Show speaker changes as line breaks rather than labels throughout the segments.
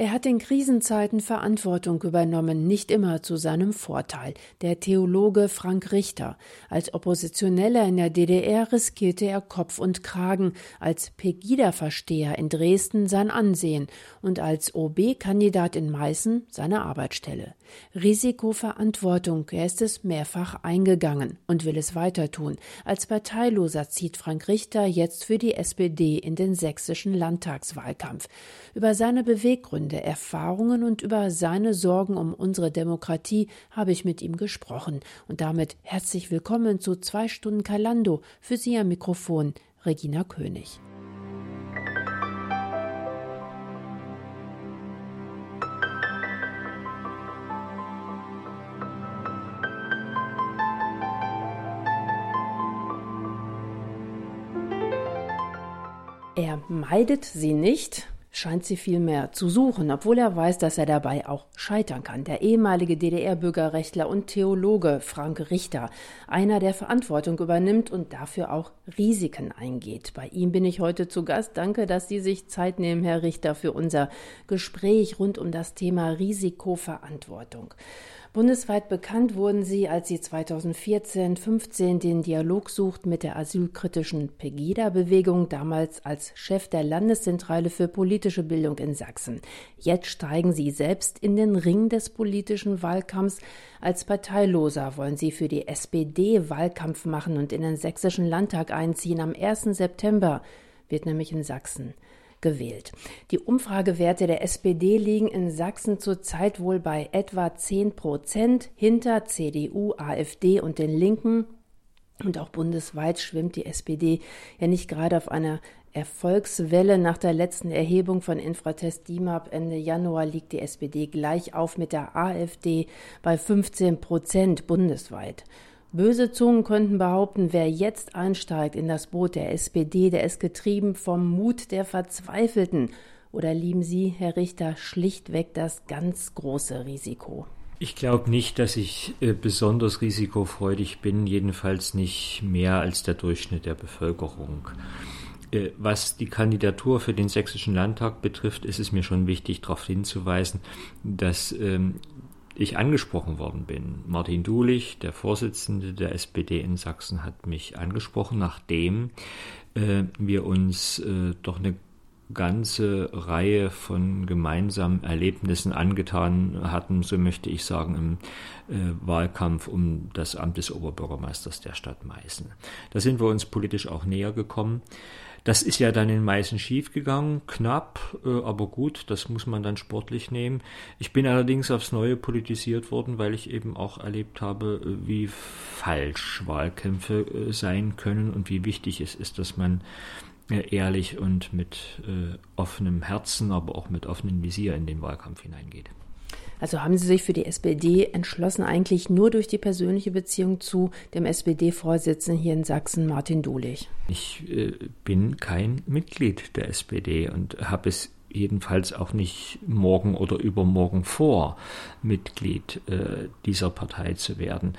Er hat in Krisenzeiten Verantwortung übernommen, nicht immer zu seinem Vorteil. Der Theologe Frank Richter. Als Oppositioneller in der DDR riskierte er Kopf und Kragen, als Pegida-Versteher in Dresden sein Ansehen und als OB-Kandidat in Meißen seine Arbeitsstelle. Risikoverantwortung, er ist es mehrfach eingegangen und will es weiter tun. Als Parteiloser zieht Frank Richter jetzt für die SPD in den sächsischen Landtagswahlkampf. Über seine Beweggründe der Erfahrungen und über seine Sorgen um unsere Demokratie habe ich mit ihm gesprochen. Und damit herzlich willkommen zu zwei Stunden Kalando. Für Sie am Mikrofon Regina König. Er meidet sie nicht, scheint sie vielmehr zu suchen, obwohl er weiß, dass er dabei auch scheitern kann. Der ehemalige DDR-Bürgerrechtler und Theologe Frank Richter, einer, der Verantwortung übernimmt und dafür auch Risiken eingeht. Bei ihm bin ich heute zu Gast. Danke, dass Sie sich Zeit nehmen, Herr Richter, für unser Gespräch rund um das Thema Risikoverantwortung. Bundesweit bekannt wurden sie, als sie 2014-15 den Dialog suchten mit der asylkritischen Pegida-Bewegung, damals als Chef der Landeszentrale für politische Bildung in Sachsen. Jetzt steigen sie selbst in den Ring des politischen Wahlkampfs. Als Parteiloser wollen sie für die SPD Wahlkampf machen und in den sächsischen Landtag einziehen. Am 1. September wird nämlich in Sachsen gewählt. Die Umfragewerte der SPD liegen in Sachsen zurzeit wohl bei etwa 10 Prozent hinter CDU, AfD und den Linken. Und auch bundesweit schwimmt die SPD ja nicht gerade auf einer Erfolgswelle. Nach der letzten Erhebung von Infratest DIMAP Ende Januar liegt die SPD gleich auf mit der AfD bei 15 Prozent bundesweit. Böse Zungen könnten behaupten, wer jetzt einsteigt in das Boot der SPD, der ist getrieben vom Mut der Verzweifelten. Oder lieben Sie, Herr Richter, schlichtweg das ganz große Risiko?
Ich glaube nicht, dass ich äh, besonders risikofreudig bin, jedenfalls nicht mehr als der Durchschnitt der Bevölkerung. Äh, was die Kandidatur für den Sächsischen Landtag betrifft, ist es mir schon wichtig, darauf hinzuweisen, dass ähm, ich angesprochen worden bin. Martin Dulich, der Vorsitzende der SPD in Sachsen, hat mich angesprochen, nachdem äh, wir uns äh, doch eine ganze Reihe von gemeinsamen Erlebnissen angetan hatten, so möchte ich sagen, im äh, Wahlkampf um das Amt des Oberbürgermeisters der Stadt Meißen. Da sind wir uns politisch auch näher gekommen. Das ist ja dann in Meißen schiefgegangen, knapp, äh, aber gut, das muss man dann sportlich nehmen. Ich bin allerdings aufs Neue politisiert worden, weil ich eben auch erlebt habe, äh, wie falsch Wahlkämpfe äh, sein können und wie wichtig es ist, dass man ehrlich und mit offenem Herzen, aber auch mit offenem Visier in den Wahlkampf hineingeht.
Also haben Sie sich für die SPD entschlossen, eigentlich nur durch die persönliche Beziehung zu dem SPD-Vorsitzenden hier in Sachsen, Martin Dulich?
Ich äh, bin kein Mitglied der SPD und habe es jedenfalls auch nicht morgen oder übermorgen vor, Mitglied äh, dieser Partei zu werden.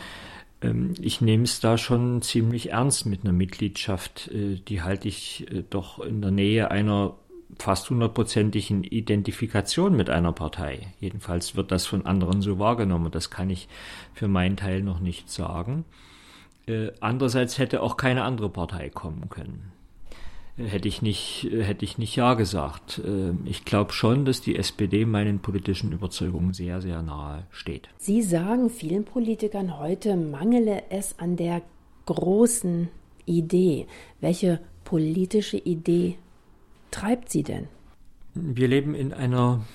Ähm, ich nehme es da schon ziemlich ernst mit einer Mitgliedschaft. Äh, die halte ich äh, doch in der Nähe einer fast hundertprozentigen Identifikation mit einer Partei. Jedenfalls wird das von anderen so wahrgenommen. Das kann ich für meinen Teil noch nicht sagen. Äh, andererseits hätte auch keine andere Partei kommen können. Äh, hätte ich nicht, äh, hätte ich nicht Ja gesagt. Ich glaube schon, dass die SPD meinen politischen Überzeugungen sehr, sehr nahe steht.
Sie sagen, vielen Politikern heute mangele es an der großen Idee. Welche politische Idee treibt sie denn?
Wir leben in einer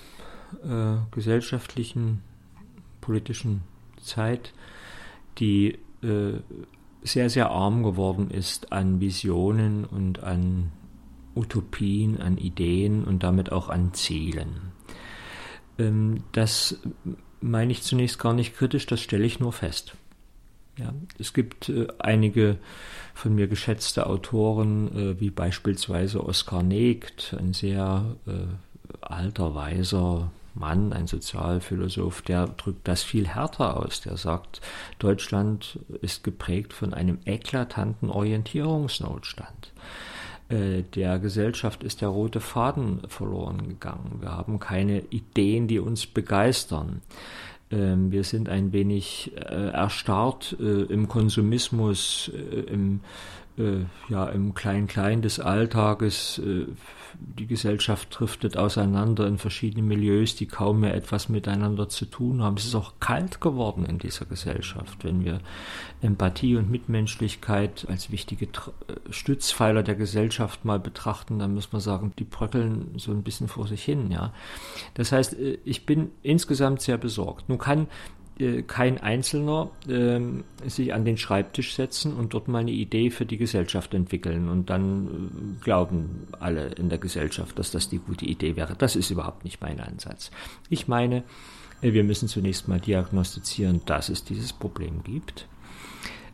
äh, gesellschaftlichen, politischen Zeit, die äh, sehr, sehr arm geworden ist an Visionen und an Utopien, an Ideen und damit auch an Zielen. Ähm, das meine ich zunächst gar nicht kritisch, das stelle ich nur fest. Ja, es gibt äh, einige von mir geschätzte Autoren, äh, wie beispielsweise Oskar Negt, ein sehr äh, alter, weiser Mann, ein Sozialphilosoph, der drückt das viel härter aus. Der sagt, Deutschland ist geprägt von einem eklatanten Orientierungsnotstand. äh, der Gesellschaft ist der rote Faden verloren gegangen. Wir haben keine Ideen, die uns begeistern. Ähm, wir sind ein wenig äh, erstarrt äh, im Konsumismus, im äh, ja im Klein-Klein des Alltages. Äh, die Gesellschaft driftet auseinander in verschiedene Milieus, die kaum mehr etwas miteinander zu tun haben. Es ist auch kalt geworden in dieser Gesellschaft, wenn wir Empathie und Mitmenschlichkeit als wichtige äh, Stützpfeiler der Gesellschaft mal betrachten, dann muss man sagen, die bröckeln so ein bisschen vor sich hin. Ja, das heißt, äh, ich bin insgesamt sehr besorgt. Nun kann äh, kein Einzelner äh, sich an den Schreibtisch setzen und dort mal eine Idee für die Gesellschaft entwickeln und dann äh, glauben alle in der Gesellschaft, dass das die gute Idee wäre. Das ist überhaupt nicht mein Ansatz. Ich meine, äh, wir müssen zunächst mal diagnostizieren, dass es dieses Problem gibt.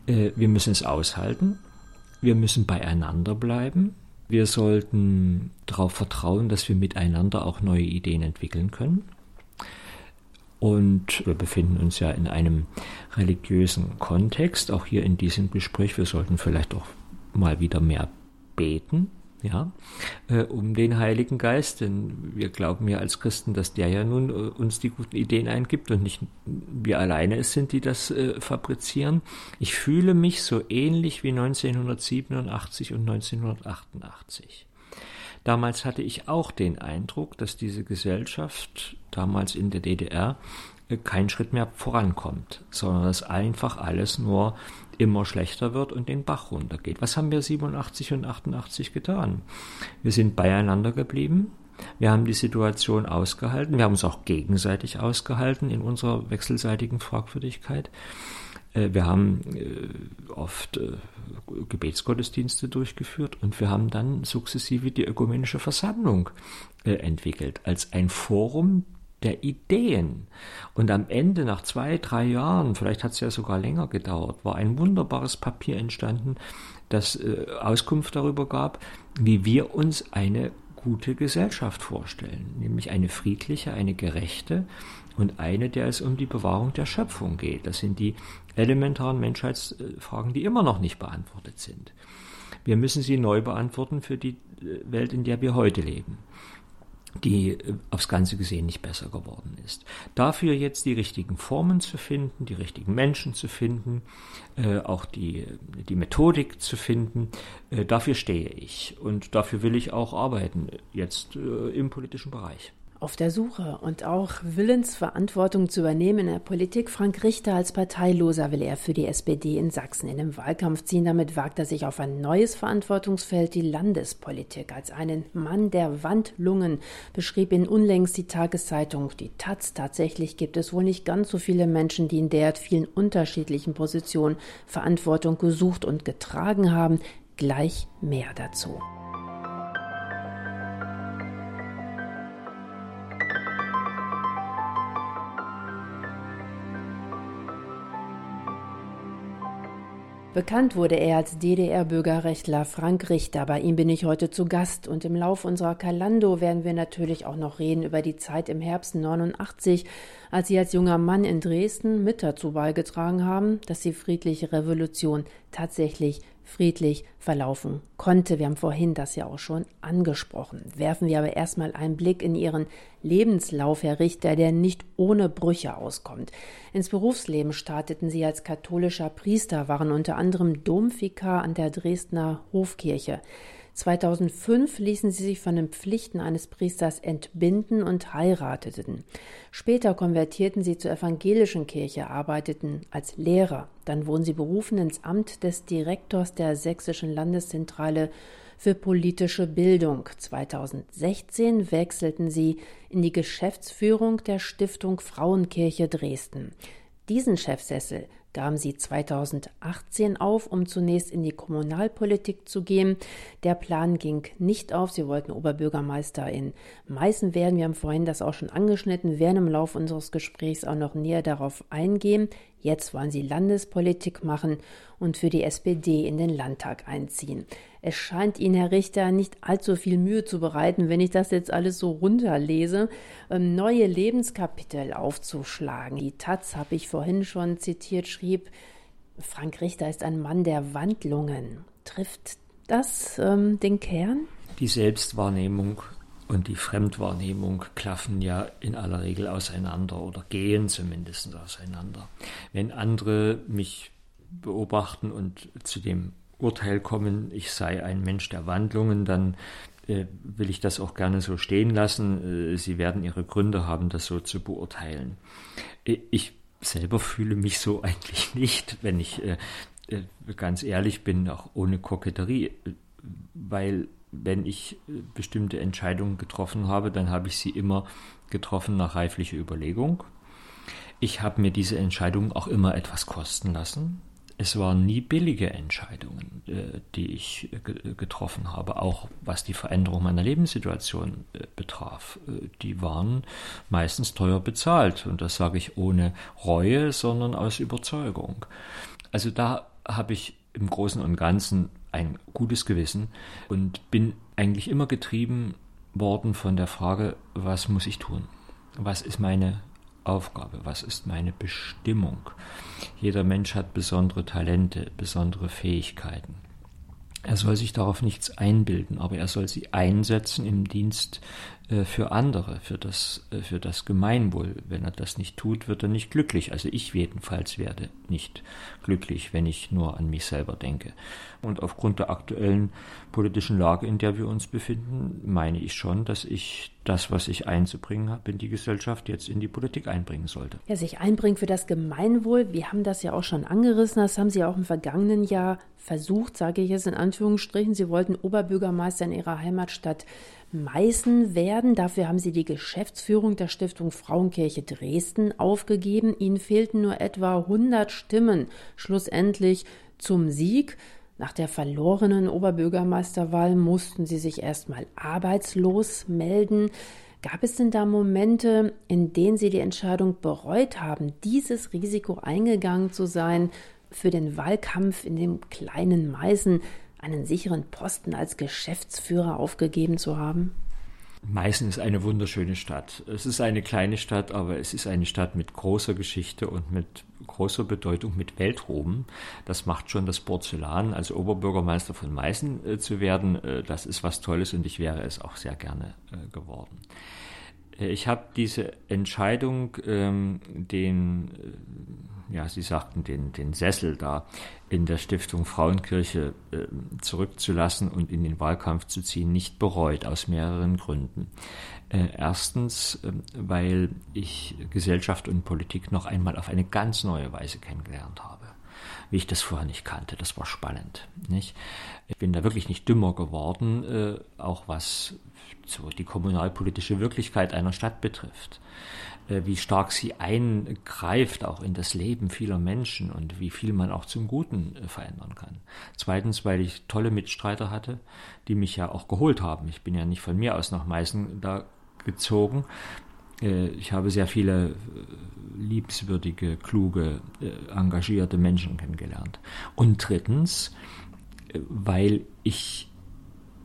Äh, wir müssen es aushalten. Wir müssen beieinander bleiben. Wir sollten darauf vertrauen, dass wir miteinander auch neue Ideen entwickeln können. Und wir befinden uns ja in einem religiösen Kontext, auch hier in diesem Gespräch. Wir sollten vielleicht auch mal wieder mehr beten, ja, äh, um den Heiligen Geist, denn wir glauben ja als Christen, dass der ja nun äh, uns die guten Ideen eingibt und nicht wir alleine es sind, die das äh, fabrizieren. Ich fühle mich so ähnlich wie 1987 und 1988. Damals hatte ich auch den Eindruck, dass diese Gesellschaft damals in der DDR äh, keinen Schritt mehr vorankommt, sondern dass einfach alles nur immer schlechter wird und den Bach runtergeht. Was haben wir 87 und 88 getan? Wir sind beieinander geblieben. Wir haben die Situation ausgehalten. Wir haben uns auch gegenseitig ausgehalten in unserer wechselseitigen Fragwürdigkeit. Äh, wir haben äh, oft Gebetsgottesdienste durchgeführt und wir haben dann sukzessive die ökumenische Versammlung entwickelt als ein Forum der Ideen. Und am Ende, nach zwei, drei Jahren, vielleicht hat es ja sogar länger gedauert, war ein wunderbares Papier entstanden, das Auskunft darüber gab, wie wir uns eine gute Gesellschaft vorstellen, nämlich eine friedliche, eine gerechte und eine, der es um die Bewahrung der Schöpfung geht. Das sind die elementaren Menschheitsfragen, die immer noch nicht beantwortet sind. Wir müssen sie neu beantworten für die äh, Welt, in der wir heute leben die äh, aufs Ganze gesehen nicht besser geworden ist. Dafür jetzt die richtigen Formen zu finden, die richtigen Menschen zu finden, äh, auch die, die Methodik zu finden, äh, dafür stehe ich und dafür will ich auch arbeiten, jetzt äh, im politischen Bereich.
Auf der Suche und auch willens, Verantwortung zu übernehmen in der Politik. Frank Richter als Parteiloser will er für die SPD in Sachsen in den Wahlkampf ziehen. Damit wagt er sich auf ein neues Verantwortungsfeld, die Landespolitik. Als einen Mann der Wandlungen beschrieb ihn unlängst die Tageszeitung Die Taz. Tatsächlich gibt es wohl nicht ganz so viele Menschen, die in derart vielen unterschiedlichen Positionen Verantwortung gesucht und getragen haben. Gleich mehr dazu. Bekannt wurde er als DDR-Bürgerrechtler Frank Richter. Bei ihm bin ich heute zu Gast und im Lauf unserer Kalando werden wir natürlich auch noch reden über die Zeit im Herbst 89, als Sie als junger Mann in Dresden mit dazu beigetragen haben, dass die friedliche Revolution tatsächlich friedlich verlaufen konnte. Wir haben vorhin das ja auch schon angesprochen. Werfen wir aber erstmal einen Blick in Ihren Lebenslauf, Herr Richter, der nicht ohne Brüche auskommt. Ins Berufsleben starteten Sie als katholischer Priester, waren unter anderem Domvikar an der Dresdner Hofkirche. 2005 ließen sie sich von den Pflichten eines Priesters entbinden und heirateten. Später konvertierten sie zur evangelischen Kirche, arbeiteten als Lehrer. Dann wurden sie berufen ins Amt des Direktors der Sächsischen Landeszentrale für politische Bildung. 2016 wechselten sie in die Geschäftsführung der Stiftung Frauenkirche Dresden. Diesen Chefsessel gaben sie 2018 auf, um zunächst in die Kommunalpolitik zu gehen. Der Plan ging nicht auf. Sie wollten Oberbürgermeister in Meißen werden. Wir haben vorhin das auch schon angeschnitten, werden im Laufe unseres Gesprächs auch noch näher darauf eingehen. Jetzt wollen sie Landespolitik machen und für die SPD in den Landtag einziehen. Es scheint Ihnen, Herr Richter, nicht allzu viel Mühe zu bereiten, wenn ich das jetzt alles so runterlese, ähm, neue Lebenskapitel aufzuschlagen. Die Taz, habe ich vorhin schon zitiert, schrieb, Frank Richter ist ein Mann der Wandlungen. Trifft das ähm, den Kern?
Die Selbstwahrnehmung und die Fremdwahrnehmung klaffen ja in aller Regel auseinander oder gehen zumindest auseinander. Wenn andere mich beobachten und zu dem Urteil kommen, ich sei ein Mensch der Wandlungen, dann äh, will ich das auch gerne so stehen lassen. Äh, sie werden ihre Gründe haben, das so zu beurteilen. Äh, ich selber fühle mich so eigentlich nicht, wenn ich äh, äh, ganz ehrlich bin, auch ohne Koketterie, weil wenn ich äh, bestimmte Entscheidungen getroffen habe, dann habe ich sie immer getroffen nach reiflicher Überlegung. Ich habe mir diese Entscheidungen auch immer etwas kosten lassen. Es waren nie billige Entscheidungen, äh, die ich getroffen habe, auch was die Veränderung meiner Lebenssituation äh, betraf. Die waren meistens teuer bezahlt und das sage ich ohne Reue, sondern aus Überzeugung. Also da habe ich im Großen und Ganzen ein gutes Gewissen und bin eigentlich immer getrieben worden von der Frage, was muss ich tun? Was ist meine Aufgabe? Was ist meine Bestimmung? Jeder Mensch hat besondere Talente, besondere Fähigkeiten. Er soll sich darauf nichts einbilden, aber er soll sie einsetzen im Dienst für andere, für das, äh, für das Gemeinwohl. Wenn er das nicht tut, wird er nicht glücklich. Also ich jedenfalls werde nicht glücklich, wenn ich nur an mich selber denke. Und aufgrund der aktuellen politischen Lage, in der wir uns befinden, meine ich schon, dass ich das, was ich einzubringen habe in die Gesellschaft, jetzt in die Politik einbringen sollte.
Ja, sich einbringen für das Gemeinwohl. Wir haben das ja auch schon angerissen. Das haben Sie auch im vergangenen Jahr versucht, sage ich jetzt in Anführungsstrichen. Sie wollten Oberbürgermeister in Ihrer Heimatstadt Meißen werden. Dafür haben sie die Geschäftsführung der Stiftung Frauenkirche Dresden aufgegeben. Ihnen fehlten nur etwa 100 Stimmen schlussendlich zum Sieg. Nach der verlorenen Oberbürgermeisterwahl mussten sie sich erstmal arbeitslos melden. Gab es denn da Momente, in denen Sie die Entscheidung bereut haben, dieses Risiko eingegangen zu sein, für den Wahlkampf in dem kleinen Meißen einen sicheren Posten als Geschäftsführer aufgegeben zu haben?
Meißen ist eine wunderschöne Stadt. Es ist eine kleine Stadt, aber es ist eine Stadt mit großer Geschichte und mit großer Bedeutung, mit Weltruhm. Das macht schon das Porzellan, als Oberbürgermeister von Meißen äh, zu werden. Äh, das ist was Tolles und ich wäre es auch sehr gerne äh, geworden. Äh, ich habe diese Entscheidung, ähm, den ja, Sie sagten, den, den Sessel da in der Stiftung Frauenkirche äh, zurückzulassen und in den Wahlkampf zu ziehen, nicht bereut, aus mehreren Gründen. Äh, erstens, äh, weil ich Gesellschaft und Politik noch einmal auf eine ganz neue Weise kennengelernt habe wie ich das vorher nicht kannte. Das war spannend. Nicht? Ich bin da wirklich nicht dümmer geworden, äh, auch was so die kommunalpolitische Wirklichkeit einer Stadt betrifft. Äh, wie stark sie eingreift auch in das Leben vieler Menschen und wie viel man auch zum Guten äh, verändern kann. Zweitens, weil ich tolle Mitstreiter hatte, die mich ja auch geholt haben. Ich bin ja nicht von mir aus nach Meißen da gezogen. Äh, ich habe sehr viele liebenswürdige, kluge, engagierte Menschen kennengelernt. Und drittens, weil ich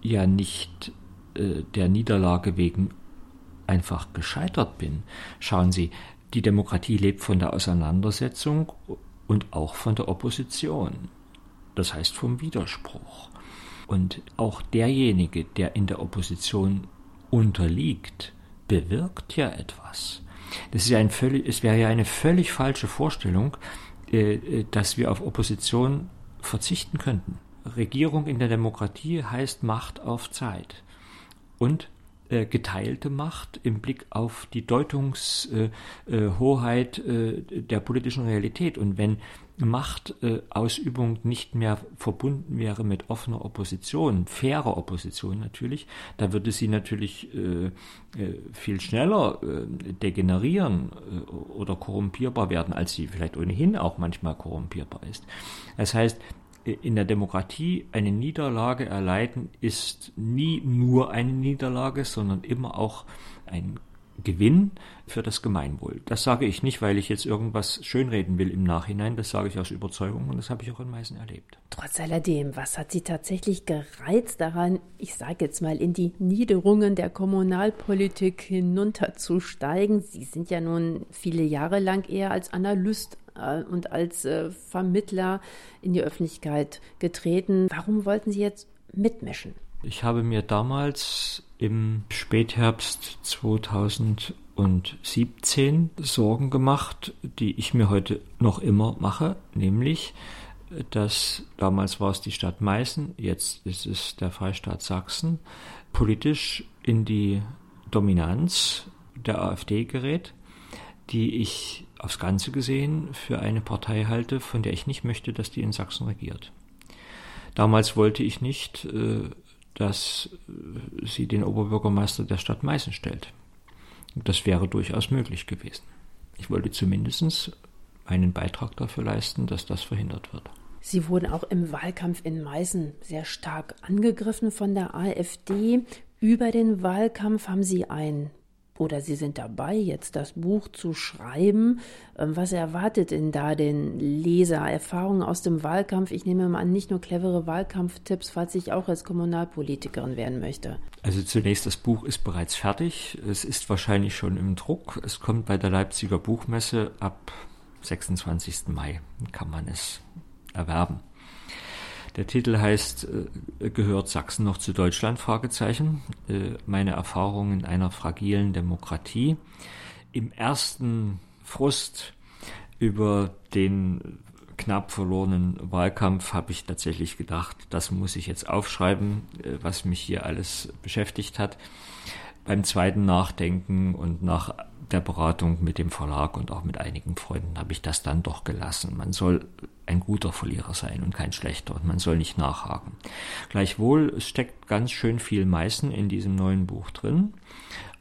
ja nicht der Niederlage wegen einfach gescheitert bin. Schauen Sie, die Demokratie lebt von der Auseinandersetzung und auch von der Opposition. Das heißt vom Widerspruch. Und auch derjenige, der in der Opposition unterliegt, bewirkt ja etwas. Das ist ein völlig, es wäre ja eine völlig falsche Vorstellung, äh, äh, dass wir auf Opposition verzichten könnten. Regierung in der Demokratie heißt Macht auf Zeit. Und geteilte Macht im Blick auf die Deutungshoheit äh, äh, der politischen Realität. Und wenn Machtausübung nicht mehr verbunden wäre mit offener Opposition, fairer Opposition natürlich, da würde sie natürlich viel schneller degenerieren oder korrumpierbar werden, als sie vielleicht ohnehin auch manchmal korrumpierbar ist. Das heißt, in der Demokratie eine Niederlage erleiden ist nie nur eine Niederlage, sondern immer auch ein Gewinn für das Gemeinwohl. Das sage ich nicht, weil ich jetzt irgendwas schönreden will im Nachhinein, das sage ich aus Überzeugung und das habe ich auch in Meißen erlebt.
Trotz alledem, was hat Sie tatsächlich gereizt daran, ich sage jetzt mal, in die Niederungen der Kommunalpolitik hinunterzusteigen? Sie sind ja nun viele Jahre lang eher als Analyst und als äh, Vermittler in die Öffentlichkeit getreten. Warum wollten Sie jetzt mitmischen?
Ich habe mir damals im Spätherbst 2017 Sorgen gemacht, die ich mir heute noch immer mache, nämlich dass damals war es die Stadt Meißen, jetzt ist es der Freistaat Sachsen, politisch in die Dominanz der AfD gerät, die ich aufs Ganze gesehen für eine Partei halte, von der ich nicht möchte, dass die in Sachsen regiert. Damals wollte ich nicht, äh, dass äh, sie den Oberbürgermeister der Stadt Meißen stellt. Das wäre durchaus möglich gewesen. Ich wollte zumindest einen Beitrag dafür leisten, dass das verhindert wird.
Sie wurden auch im Wahlkampf in Meißen sehr stark angegriffen von der AfD. Über den Wahlkampf haben Sie ein oder Sie sind dabei, jetzt das Buch zu schreiben. Ähm, was erwartet denn da den Leser? Erfahrungen aus dem Wahlkampf? Ich nehme mal an, nicht nur clevere Wahlkampftipps, falls ich auch als Kommunalpolitikerin werden möchte.
Also zunächst, das Buch ist bereits fertig. Es ist wahrscheinlich schon im Druck. Es kommt bei der Leipziger Buchmesse ab 26. Mai kann man es erwerben. Der Titel heißt äh, Gehört Sachsen noch zu Deutschland? Fragezeichen. Äh, meine Erfahrungen in einer fragilen Demokratie. Im ersten Frust über den knapp verlorenen Wahlkampf habe ich tatsächlich gedacht, das muss ich jetzt aufschreiben, äh, was mich hier alles beschäftigt hat. Beim zweiten Nachdenken und nach der Beratung mit dem Verlag und auch mit einigen Freunden habe ich das dann doch gelassen. Man soll ein guter Verlierer sein und kein schlechter und man soll nicht nachhaken. Gleichwohl, es steckt ganz schön viel Meißen in diesem neuen Buch drin,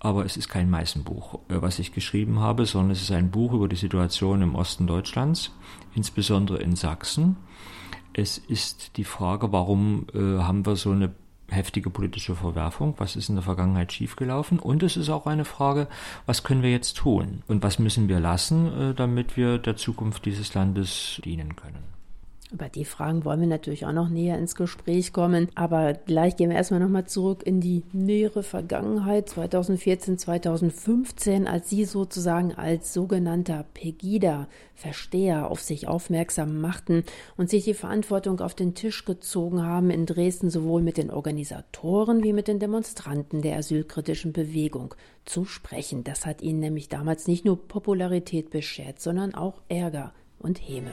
aber es ist kein Meißenbuch, äh, was ich geschrieben habe, sondern es ist ein Buch über die Situation im Osten Deutschlands, insbesondere in Sachsen. Es ist die Frage, warum äh, haben wir so eine heftige politische Verwerfung, was ist in der Vergangenheit schiefgelaufen? Und es ist auch eine Frage, was können wir jetzt tun? Und was müssen wir lassen, äh, damit wir der Zukunft dieses Landes dienen können.
Über die Fragen wollen wir natürlich auch noch näher ins Gespräch kommen. Aber gleich gehen wir erstmal nochmal zurück in die nähere Vergangenheit, 2014, 2015, als Sie sozusagen als sogenannter Pegida-Versteher auf sich aufmerksam machten und sich die Verantwortung auf den Tisch gezogen haben in Dresden sowohl mit den Organisatoren wie mit den Demonstranten der asylkritischen Bewegung zu sprechen. Das hat Ihnen nämlich damals nicht nur Popularität beschert, sondern auch Ärger und Häme.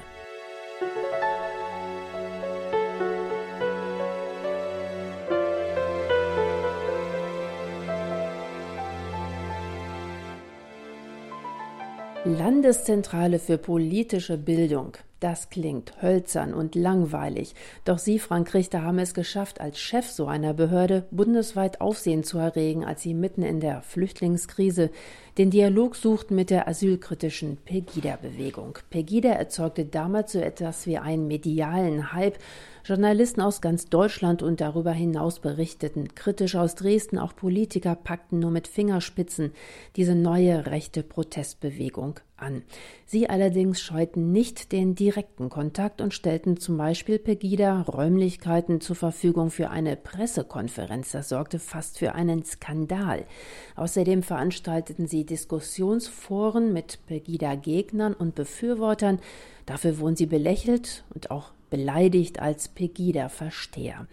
Landeszentrale für politische Bildung. Das klingt hölzern und langweilig. Doch Sie, Frank Richter, haben es geschafft, als Chef so einer Behörde bundesweit Aufsehen zu erregen, als Sie mitten in der Flüchtlingskrise den Dialog suchten mit der asylkritischen Pegida-Bewegung. Pegida erzeugte damals so etwas wie einen medialen Hype. Journalisten aus ganz Deutschland und darüber hinaus berichteten kritisch aus Dresden, auch Politiker packten nur mit Fingerspitzen diese neue rechte Protestbewegung an. Sie allerdings scheuten nicht den direkten Kontakt und stellten zum Beispiel Pegida Räumlichkeiten zur Verfügung für eine Pressekonferenz. Das sorgte fast für einen Skandal. Außerdem veranstalteten sie Diskussionsforen mit Pegida-Gegnern und Befürwortern. Dafür wurden sie belächelt und auch beleidigt als Pegida-Versteher.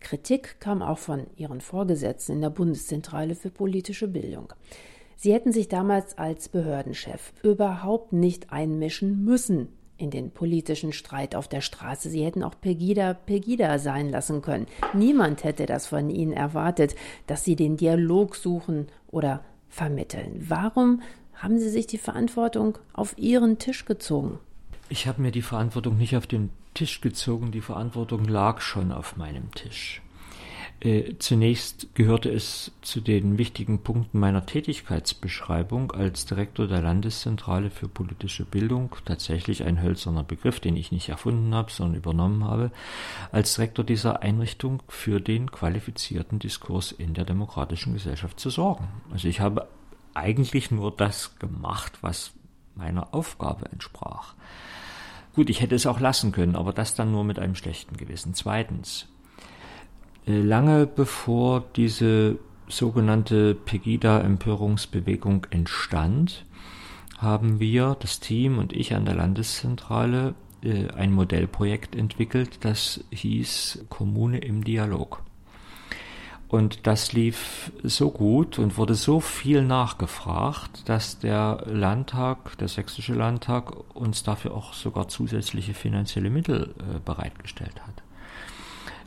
Kritik kam auch von ihren Vorgesetzten in der Bundeszentrale für politische Bildung. Sie hätten sich damals als Behördenchef überhaupt nicht einmischen müssen in den politischen Streit auf der Straße. Sie hätten auch Pegida Pegida sein lassen können. Niemand hätte das von Ihnen erwartet, dass Sie den Dialog suchen oder vermitteln. Warum haben Sie sich die Verantwortung auf Ihren Tisch gezogen?
Ich habe mir die Verantwortung nicht auf den Tisch gezogen, die Verantwortung lag schon auf meinem Tisch. Äh, zunächst gehörte es zu den wichtigen Punkten meiner Tätigkeitsbeschreibung als Direktor der Landeszentrale für politische Bildung, tatsächlich ein hölzerner Begriff, den ich nicht erfunden habe, sondern übernommen habe, als Direktor dieser Einrichtung für den qualifizierten Diskurs in der demokratischen Gesellschaft zu sorgen. Also ich habe eigentlich nur das gemacht, was meiner Aufgabe entsprach. Gut, ich hätte es auch lassen können, aber das dann nur mit einem schlechten Gewissen. Zweitens, äh, lange bevor diese sogenannte Pegida-Empörungsbewegung entstand, haben wir, das Team und ich an der Landeszentrale, äh, ein Modellprojekt entwickelt, das hieß Kommune im Dialog. Und das lief so gut und wurde so viel nachgefragt, dass der Landtag, der sächsische Landtag, uns dafür auch sogar zusätzliche finanzielle Mittel äh, bereitgestellt hat.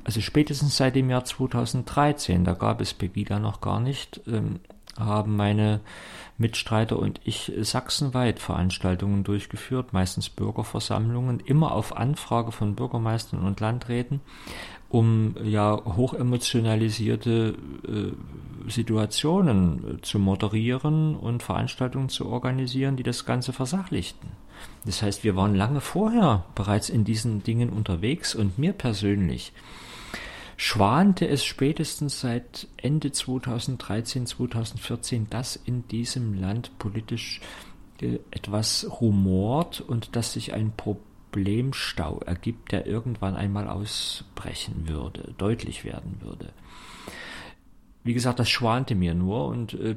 Also spätestens seit dem Jahr 2013, da gab es Pegida noch gar nicht, ähm, haben meine Mitstreiter und ich sachsenweit Veranstaltungen durchgeführt, meistens Bürgerversammlungen, immer auf Anfrage von Bürgermeistern und Landräten, um ja hochemotionalisierte äh, Situationen äh, zu moderieren und Veranstaltungen zu organisieren, die das Ganze versachlichten. Das heißt, wir waren lange vorher bereits in diesen Dingen unterwegs und mir persönlich schwante es spätestens seit Ende 2013, 2014, dass in diesem Land politisch äh, etwas rumort und dass sich ein Problemstau ergibt, der irgendwann einmal ausbrechen würde, deutlich werden würde. Wie gesagt, das schwante mir nur und äh,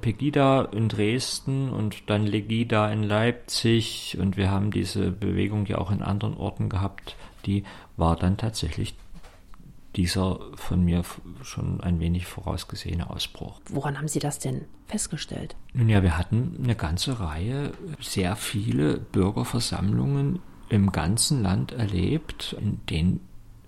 Pegida in Dresden und dann Legida in Leipzig und wir haben diese Bewegung ja auch in anderen Orten gehabt, die war dann tatsächlich dieser von mir schon ein wenig vorausgesehene Ausbruch.
Woran haben Sie das denn festgestellt?
Nun ja, wir hatten eine ganze Reihe, sehr viele Bürgerversammlungen im ganzen Land erlebt, in denen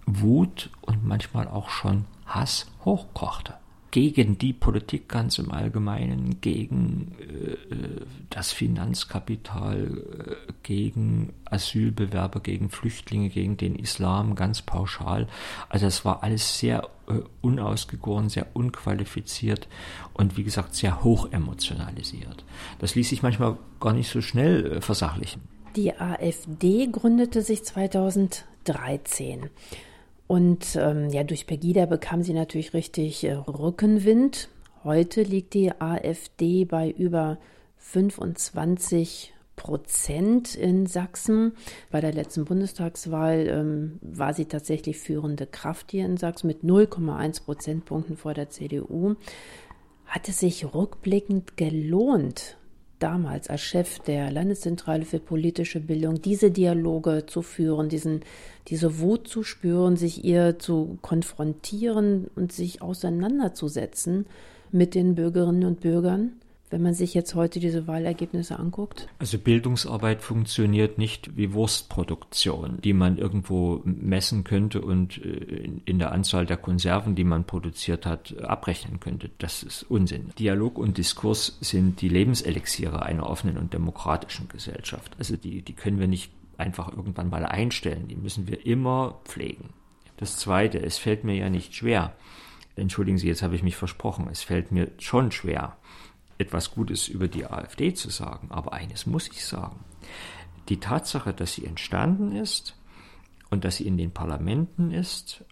Wut und manchmal auch schon Hass hochkochte gegen die Politik ganz im Allgemeinen, gegen äh, das Finanzkapital, äh, gegen Asylbewerber, gegen Flüchtlinge, gegen den Islam ganz pauschal. Also es war alles sehr äh, unausgegoren, sehr unqualifiziert und wie gesagt sehr hoch emotionalisiert. Das ließ sich manchmal gar nicht so schnell äh, versachlichen.
Die AfD gründete sich 2013. Und ähm, ja, durch Pegida bekam sie natürlich richtig äh, Rückenwind. Heute liegt die AfD bei über 25 Prozent in Sachsen. Bei der letzten Bundestagswahl ähm, war sie tatsächlich führende Kraft hier in Sachsen mit 0,1 Prozentpunkten vor der CDU. Hat es sich rückblickend gelohnt, damals als Chef der Landeszentrale für politische Bildung diese Dialoge zu führen, diesen, diese Wut zu spüren, sich ihr zu konfrontieren und sich auseinanderzusetzen mit den Bürgerinnen und Bürgern? Wenn man sich jetzt heute diese Wahlergebnisse anguckt?
Also Bildungsarbeit funktioniert nicht wie Wurstproduktion, die man irgendwo messen könnte und äh, in der Anzahl der Konserven, die man produziert hat, abrechnen könnte. Das ist Unsinn. Dialog und Diskurs sind die Lebenselixiere einer offenen und demokratischen Gesellschaft. Also die, die können wir nicht einfach irgendwann mal einstellen. Die müssen wir immer pflegen. Das Zweite, es fällt mir ja nicht schwer. Entschuldigen Sie, jetzt habe ich mich versprochen. Es fällt mir schon schwer, etwas Gutes über die AfD zu sagen, aber eines muss ich sagen. Die Tatsache, dass sie entstanden ist und dass sie in den Parlamenten ist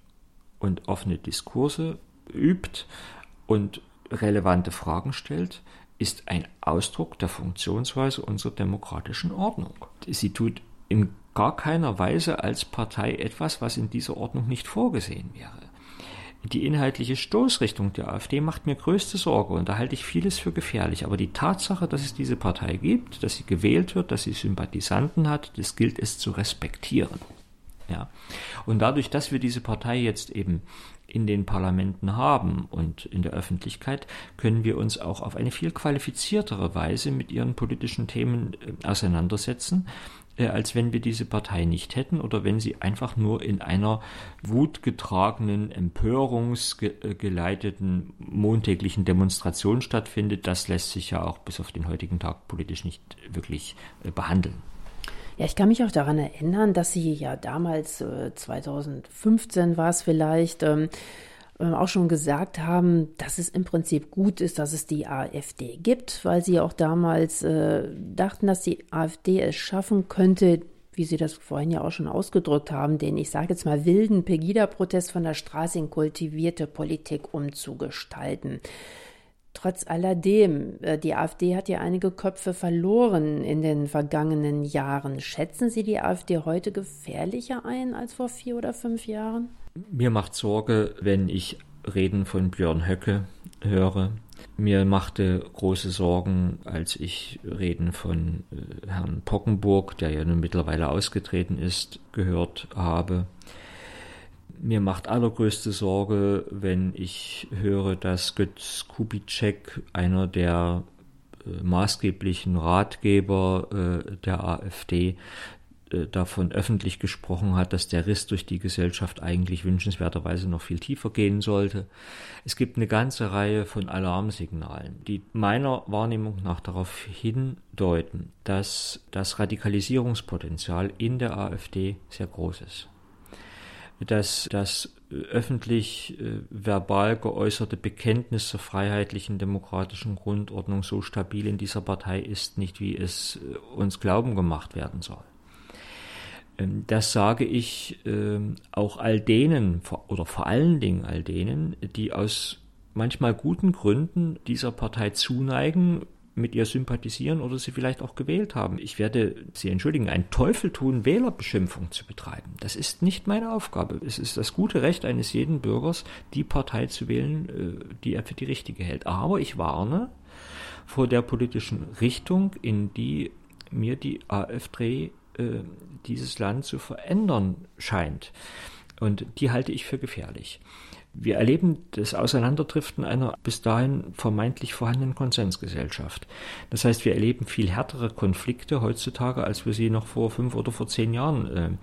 und offene Diskurse übt und relevante Fragen stellt, ist ein Ausdruck der Funktionsweise unserer demokratischen Ordnung. Sie tut in gar keiner Weise als Partei etwas, was in dieser Ordnung nicht vorgesehen wäre. Die inhaltliche Stoßrichtung der AfD macht mir größte Sorge und da halte ich vieles für gefährlich. Aber die Tatsache, dass es diese Partei gibt, dass sie gewählt wird, dass sie Sympathisanten hat, das gilt es zu respektieren. Ja. Und dadurch, dass wir diese Partei jetzt eben in den Parlamenten haben und in der Öffentlichkeit, können wir uns auch auf eine viel qualifiziertere Weise mit ihren politischen Themen äh, auseinandersetzen, als wenn wir diese Partei nicht hätten oder wenn sie einfach nur in einer wutgetragenen, empörungsgeleiteten montäglichen Demonstration stattfindet. Das lässt sich ja auch bis auf den heutigen Tag politisch nicht wirklich äh, behandeln.
Ja, ich kann mich auch daran erinnern, dass Sie ja damals, äh, 2015 war es vielleicht, ähm, auch schon gesagt haben, dass es im Prinzip gut ist, dass es die AfD gibt, weil sie auch damals äh, dachten, dass die AfD es schaffen könnte, wie Sie das vorhin ja auch schon ausgedrückt haben, den, ich sage jetzt mal, wilden Pegida-Protest von der Straße in kultivierte Politik umzugestalten. Trotz alledem, äh, die AfD hat ja einige Köpfe verloren in den vergangenen Jahren. Schätzen Sie die AfD heute gefährlicher ein als vor vier oder fünf Jahren?
Mir macht Sorge, wenn ich Reden von Björn Höcke höre. Mir machte große Sorgen, als ich Reden von äh, Herrn Pockenburg, der ja nun mittlerweile ausgetreten ist, gehört habe. mir macht allergrößte Sorge, wenn ich höre, dass Götz Kubitschek, einer der äh, maßgeblichen Ratgeber äh, der AfD, davon öffentlich gesprochen hat, dass der Riss durch die Gesellschaft eigentlich wünschenswerterweise noch viel tiefer gehen sollte. Es gibt eine ganze Reihe von Alarmsignalen, die meiner Wahrnehmung nach darauf hindeuten, dass das Radikalisierungspotenzial in der AfD sehr groß ist. Dass das öffentlich äh, verbal geäußerte Bekenntnis zur freiheitlichen demokratischen Grundordnung so stabil in dieser Partei ist, nicht wie es äh, uns glauben gemacht werden soll. Ähm, das sage ich ähm, auch all denen oder vor allen Dingen all denen, die aus manchmal guten Gründen dieser Partei zuneigen, mit ihr sympathisieren oder sie vielleicht auch gewählt haben. Ich werde Sie entschuldigen, einen Teufel tun, Wählerbeschimpfung zu betreiben. Das ist nicht meine Aufgabe. Es ist das gute Recht eines jeden Bürgers, die Partei zu wählen, äh, die er für die richtige hält. Aber ich warne vor der politischen Richtung, in die mir die AfD äh, dieses Land zu verändern scheint. Und die halte ich für gefährlich. Wir erleben das Auseinanderdriften einer bis dahin vermeintlich vorhandenen Konsensgesellschaft. Das heißt, wir erleben viel härtere Konflikte heutzutage, als wir sie noch vor fünf oder vor zehn Jahren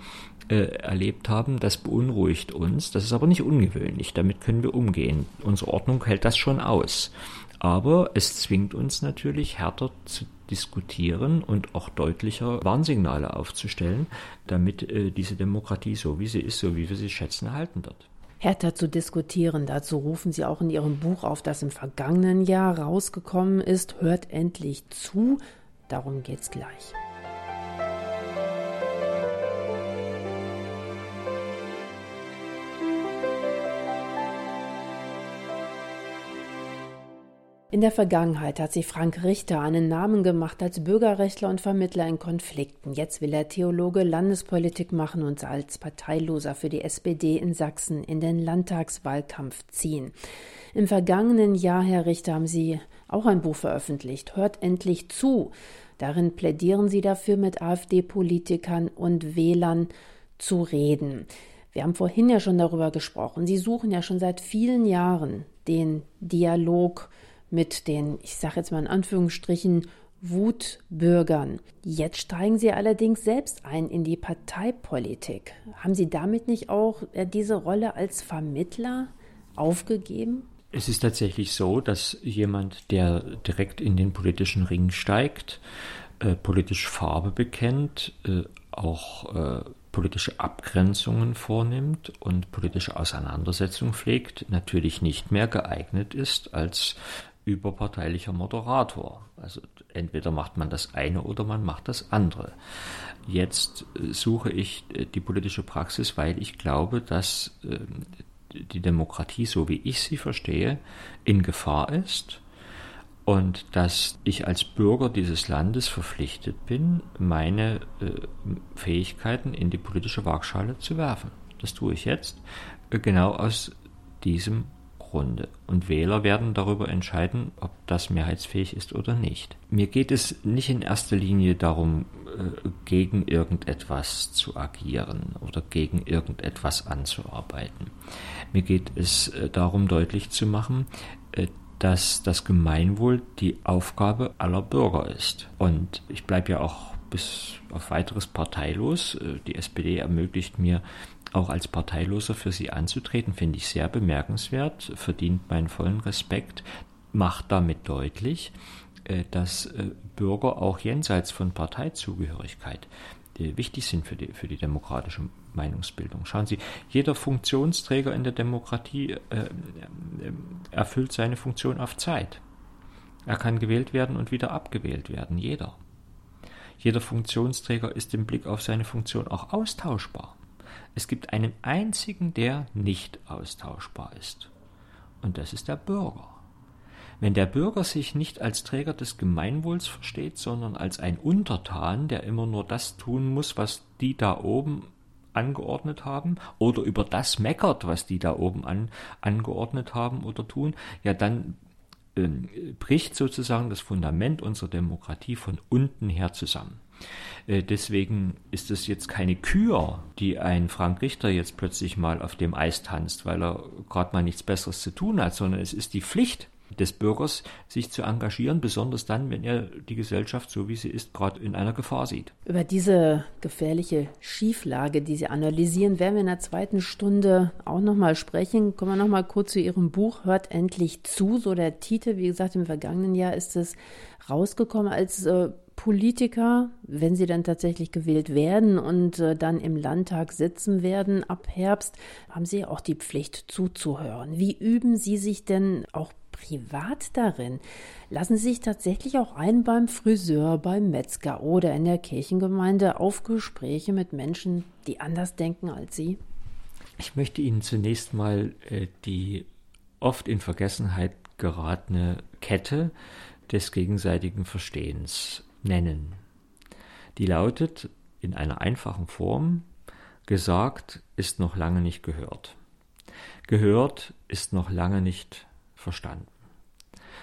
äh, äh, erlebt haben. Das beunruhigt uns. Das ist aber nicht ungewöhnlich. Damit können wir umgehen. Unsere Ordnung hält das schon aus. Aber es zwingt uns natürlich härter zu diskutieren und auch deutlicher Warnsignale aufzustellen, damit äh, diese Demokratie so wie sie ist, so wie wir sie schätzen, erhalten wird.
Härter zu diskutieren, dazu rufen Sie auch in Ihrem Buch auf, das im vergangenen Jahr rausgekommen ist. Hört endlich zu. Darum geht's gleich. In der Vergangenheit hat sich Frank Richter einen Namen gemacht als Bürgerrechtler und Vermittler in Konflikten. Jetzt will er Theologe Landespolitik machen und als Parteiloser für die SPD in Sachsen in den Landtagswahlkampf ziehen. Im vergangenen Jahr, Herr Richter, haben Sie auch ein Buch veröffentlicht. Hört endlich zu. Darin plädieren Sie dafür, mit AfD-Politikern und Wählern zu reden. Wir haben vorhin ja schon darüber gesprochen. Sie suchen ja schon seit vielen Jahren den Dialog mit den, ich sage jetzt mal in Anführungsstrichen, Wutbürgern. Jetzt steigen Sie allerdings selbst ein in die Parteipolitik. Haben Sie damit nicht auch äh, diese Rolle als Vermittler aufgegeben?
Es ist tatsächlich so, dass jemand, der direkt in den politischen Ring steigt, äh, politisch Farbe bekennt, äh, auch äh, politische Abgrenzungen vornimmt und politische Auseinandersetzung pflegt, natürlich nicht mehr geeignet ist als überparteilicher Moderator. Also entweder macht man das eine oder man macht das andere. Jetzt äh, suche ich äh, die politische Praxis, weil ich glaube, dass äh, die Demokratie, so wie ich sie verstehe, in Gefahr ist und dass ich als Bürger dieses Landes verpflichtet bin, meine Fähigkeiten in die politische Waagschale zu werfen. Das tue ich jetzt genau aus diesem Runde. Und Wähler werden darüber entscheiden, ob das mehrheitsfähig ist oder nicht. Mir geht es nicht in erster Linie darum, äh, gegen irgendetwas zu agieren oder gegen irgendetwas anzuarbeiten. Mir geht es äh, darum, deutlich zu machen, äh, dass das Gemeinwohl die Aufgabe aller Bürger ist. Und ich bleibe ja auch bis auf weiteres parteilos. Die SPD ermöglicht mir auch als Parteiloser für sie anzutreten, finde ich sehr bemerkenswert, verdient meinen vollen Respekt, macht damit deutlich, äh, dass äh, Bürger auch jenseits von Parteizugehörigkeit wichtig sind für die, für die demokratische Meinungsbildung. Schauen Sie, jeder Funktionsträger in der Demokratie äh, erfüllt seine Funktion auf Zeit. Er kann gewählt werden und wieder abgewählt werden, jeder. Jeder Funktionsträger ist im Blick auf seine Funktion auch austauschbar. Es gibt einen einzigen, der nicht austauschbar ist. Und das ist der Bürger. Wenn der Bürger sich nicht als Träger des Gemeinwohls versteht, sondern als ein Untertan, der immer nur das tun muss, was die da oben angeordnet haben, oder über das meckert, was die da oben an, angeordnet haben oder tun, ja, dann äh, bricht sozusagen das Fundament unserer Demokratie von unten her zusammen. Äh, deswegen ist es jetzt keine Kür, die ein Frank Richter jetzt plötzlich mal auf dem Eis tanzt, weil er gerade mal nichts Besseres zu tun hat, sondern es ist die Pflicht des Bürgers, sich zu engagieren, besonders dann, wenn er die Gesellschaft, so wie sie ist, gerade in einer Gefahr sieht.
Über diese gefährliche Schieflage, die Sie analysieren, werden wir in der zweiten Stunde auch nochmal sprechen. Kommen wir nochmal kurz zu Ihrem Buch Hört endlich zu, so der Titel. Wie gesagt, im vergangenen Jahr ist es rausgekommen als äh, Politiker, wenn sie dann tatsächlich gewählt werden und äh, dann im Landtag sitzen werden ab Herbst, haben sie auch die Pflicht zuzuhören. Wie üben Sie sich denn auch privat darin? Lassen Sie sich tatsächlich auch ein beim Friseur, beim Metzger oder in der Kirchengemeinde auf Gespräche mit Menschen, die anders denken als Sie?
Ich möchte Ihnen zunächst mal äh, die oft in Vergessenheit geratene Kette des gegenseitigen Verstehens nennen. Die lautet in einer einfachen Form, gesagt ist noch lange nicht gehört. Gehört ist noch lange nicht verstanden.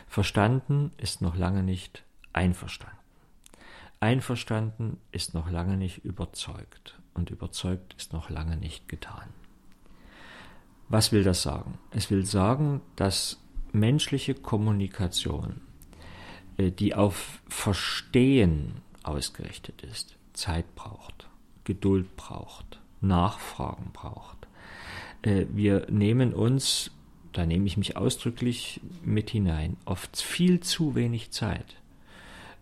Verstanden ist noch lange nicht einverstanden. Einverstanden ist noch lange nicht überzeugt und überzeugt ist noch lange nicht getan. Was will das sagen? Es will sagen, dass menschliche Kommunikation die auf Verstehen ausgerichtet ist, Zeit braucht, Geduld braucht, Nachfragen braucht. Äh, wir nehmen uns, da nehme ich mich ausdrücklich mit hinein, oft viel zu wenig Zeit,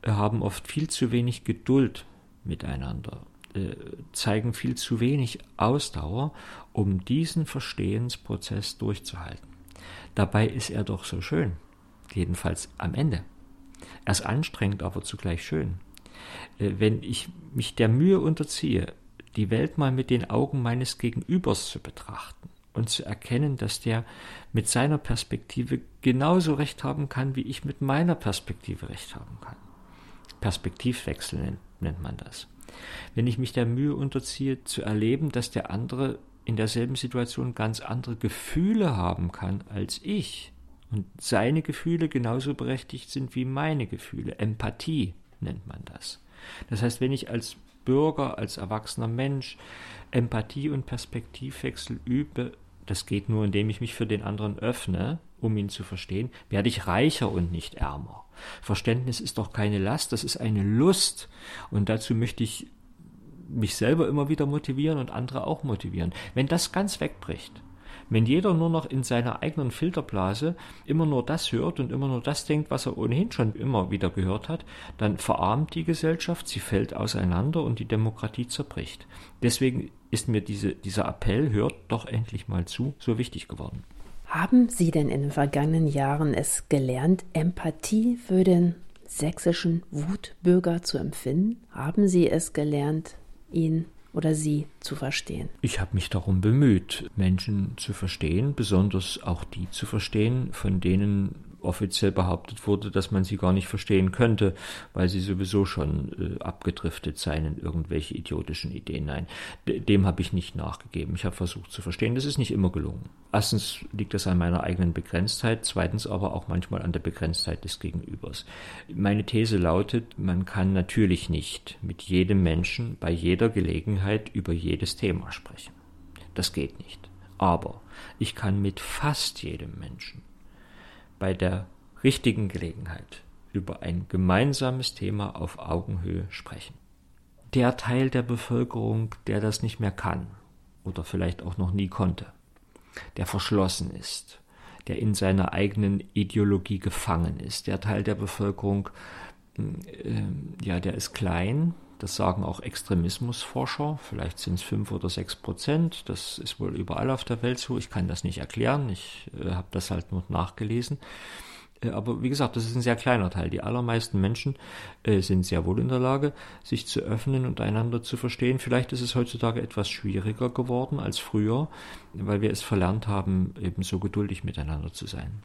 haben oft viel zu wenig Geduld miteinander, äh, zeigen viel zu wenig Ausdauer, um diesen Verstehensprozess durchzuhalten. Dabei ist er doch so schön, jedenfalls am Ende. Er ist anstrengend, aber zugleich schön. Äh, wenn ich mich der Mühe unterziehe, die Welt mal mit den Augen meines Gegenübers zu betrachten und zu erkennen, dass der mit seiner Perspektive genauso recht haben kann, wie ich mit meiner Perspektive recht haben kann. Perspektivwechsel nennt, nennt man das. Wenn ich mich der Mühe unterziehe, zu erleben, dass der andere in derselben Situation ganz andere Gefühle haben kann als ich, und seine Gefühle genauso berechtigt sind wie meine Gefühle. Empathie nennt man das. Das heißt, wenn ich als Bürger, als erwachsener Mensch Empathie und Perspektivwechsel übe, das geht nur, indem ich mich für den anderen öffne, um ihn zu verstehen, werde ich reicher und nicht ärmer. Verständnis ist doch keine Last, das ist eine Lust. Und dazu möchte ich mich selber immer wieder motivieren und andere auch motivieren. Wenn das ganz wegbricht, wenn jeder nur noch in seiner eigenen Filterblase immer nur das hört und immer nur das denkt, was er ohnehin schon immer wieder gehört hat, dann verarmt die Gesellschaft, sie fällt auseinander und die Demokratie zerbricht. Deswegen ist mir diese, dieser Appell, hört doch endlich mal zu, so wichtig geworden.
Haben Sie denn in den vergangenen Jahren es gelernt, Empathie für den sächsischen Wutbürger zu empfinden? Haben Sie es gelernt, ihn oder sie zu verstehen.
Ich habe mich darum bemüht, Menschen zu verstehen, besonders auch die zu verstehen, von denen offiziell behauptet wurde, dass man sie gar nicht verstehen könnte, weil sie sowieso schon äh, abgedriftet seien in irgendwelche idiotischen Ideen. Nein, dem habe ich nicht nachgegeben. Ich habe versucht zu verstehen. Das ist nicht immer gelungen. Erstens liegt das an meiner eigenen Begrenztheit, zweitens aber auch manchmal an der Begrenztheit des Gegenübers. Meine These lautet, man kann natürlich nicht mit jedem Menschen bei jeder Gelegenheit über jedes Thema sprechen. Das geht nicht. Aber ich kann mit fast jedem Menschen bei der richtigen Gelegenheit über ein gemeinsames Thema auf Augenhöhe sprechen. Der Teil der Bevölkerung, der das nicht mehr kann oder vielleicht auch noch nie konnte, der verschlossen ist, der in seiner eigenen Ideologie gefangen ist, der Teil der Bevölkerung, äh, ja, der ist klein, das sagen auch Extremismusforscher, vielleicht sind es fünf oder sechs Prozent, das ist wohl überall auf der Welt so, ich kann das nicht erklären, ich äh, habe das halt nur nachgelesen. Äh, aber wie gesagt, das ist ein sehr kleiner Teil. Die allermeisten Menschen äh, sind sehr wohl in der Lage, sich zu öffnen und einander zu verstehen. Vielleicht ist es heutzutage etwas schwieriger geworden als früher, weil wir es verlernt haben, eben so geduldig miteinander zu sein.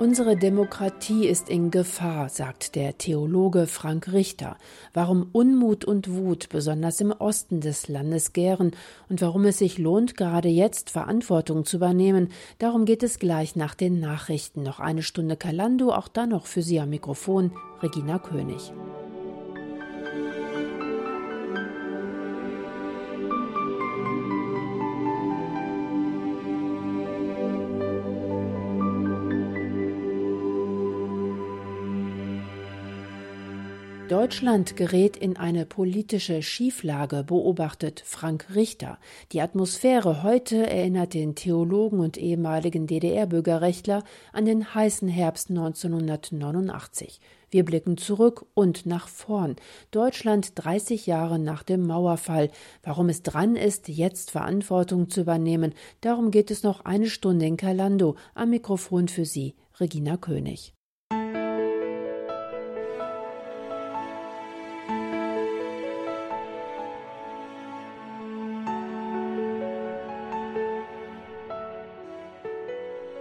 Unsere Demokratie ist in Gefahr, sagt der Theologe Frank Richter. Warum Unmut und Wut besonders im Osten des Landes gären und warum es sich lohnt, gerade jetzt Verantwortung zu übernehmen, darum geht es gleich nach den Nachrichten. Noch eine Stunde Kalando, auch dann noch für Sie am Mikrofon Regina König. Deutschland gerät in eine politische Schieflage, beobachtet Frank Richter. Die Atmosphäre heute erinnert den Theologen und ehemaligen DDR-Bürgerrechtler an den heißen Herbst 1989. Wir blicken zurück und nach vorn. Deutschland 30 Jahre nach dem Mauerfall. Warum es dran ist, jetzt Verantwortung zu übernehmen, darum geht es noch eine Stunde in Kalando. Am Mikrofon für Sie, Regina König.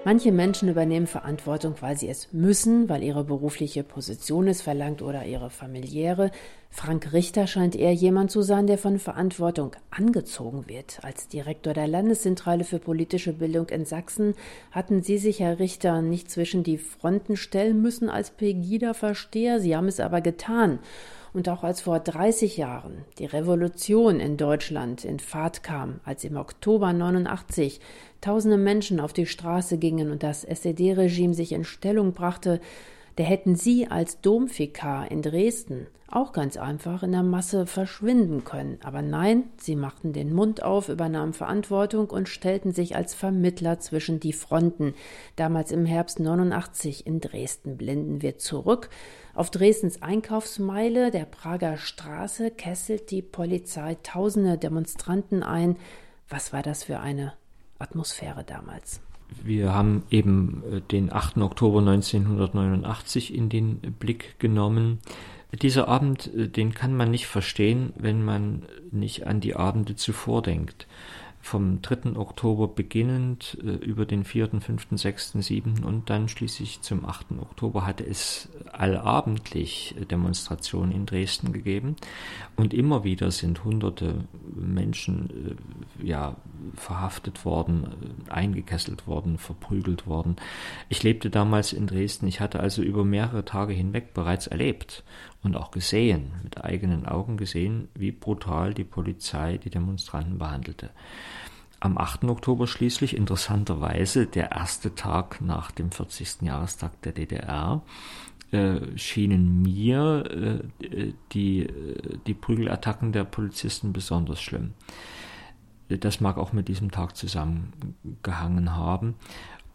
Manche Menschen übernehmen Verantwortung, weil sie es müssen, weil ihre berufliche Position es verlangt oder ihre familiäre. Frank Richter scheint eher jemand zu sein, der von Verantwortung angezogen wird. Als Direktor der Landeszentrale für politische Bildung in Sachsen hatten Sie sich, Herr Richter, nicht zwischen die Fronten stellen müssen als Pegida-Versteher. Sie haben es aber getan und auch als vor 30 Jahren die Revolution in Deutschland in Fahrt kam, als im Oktober 89 tausende Menschen auf die Straße gingen und das SED-Regime sich in Stellung brachte, da hätten sie als Domfikar in Dresden auch ganz einfach in der Masse verschwinden können. Aber nein, sie machten den Mund auf, übernahmen Verantwortung und stellten sich als Vermittler zwischen die Fronten. Damals im Herbst 89 in Dresden blenden wir zurück. Auf Dresdens Einkaufsmeile der Prager Straße kesselt die Polizei tausende Demonstranten ein. Was war das für eine Atmosphäre damals?
Wir haben eben äh, den 8. Oktober 1989 in den Blick genommen. Dieser Abend, äh, den kann man nicht verstehen, wenn man nicht an die Abende zuvor denkt vom 3. Oktober beginnend äh, über den 4., 5., 6., 7. und dann schließlich zum 8. Oktober hatte es allabendlich Demonstrationen in Dresden gegeben und immer wieder sind hunderte Menschen äh, ja, verhaftet worden, äh, eingekesselt worden, verprügelt worden. Ich lebte damals in Dresden, ich hatte also über mehrere Tage hinweg bereits erlebt und auch gesehen, mit eigenen Augen gesehen, wie brutal die Polizei die Demonstranten behandelte. Am 8. Oktober schließlich, interessanterweise der erste Tag nach dem 40. Jahrestag der DDR, äh, schienen mir äh, die, äh, die Prügelattacken der Polizisten besonders schlimm. Das mag auch mit diesem Tag zusammengehangen haben.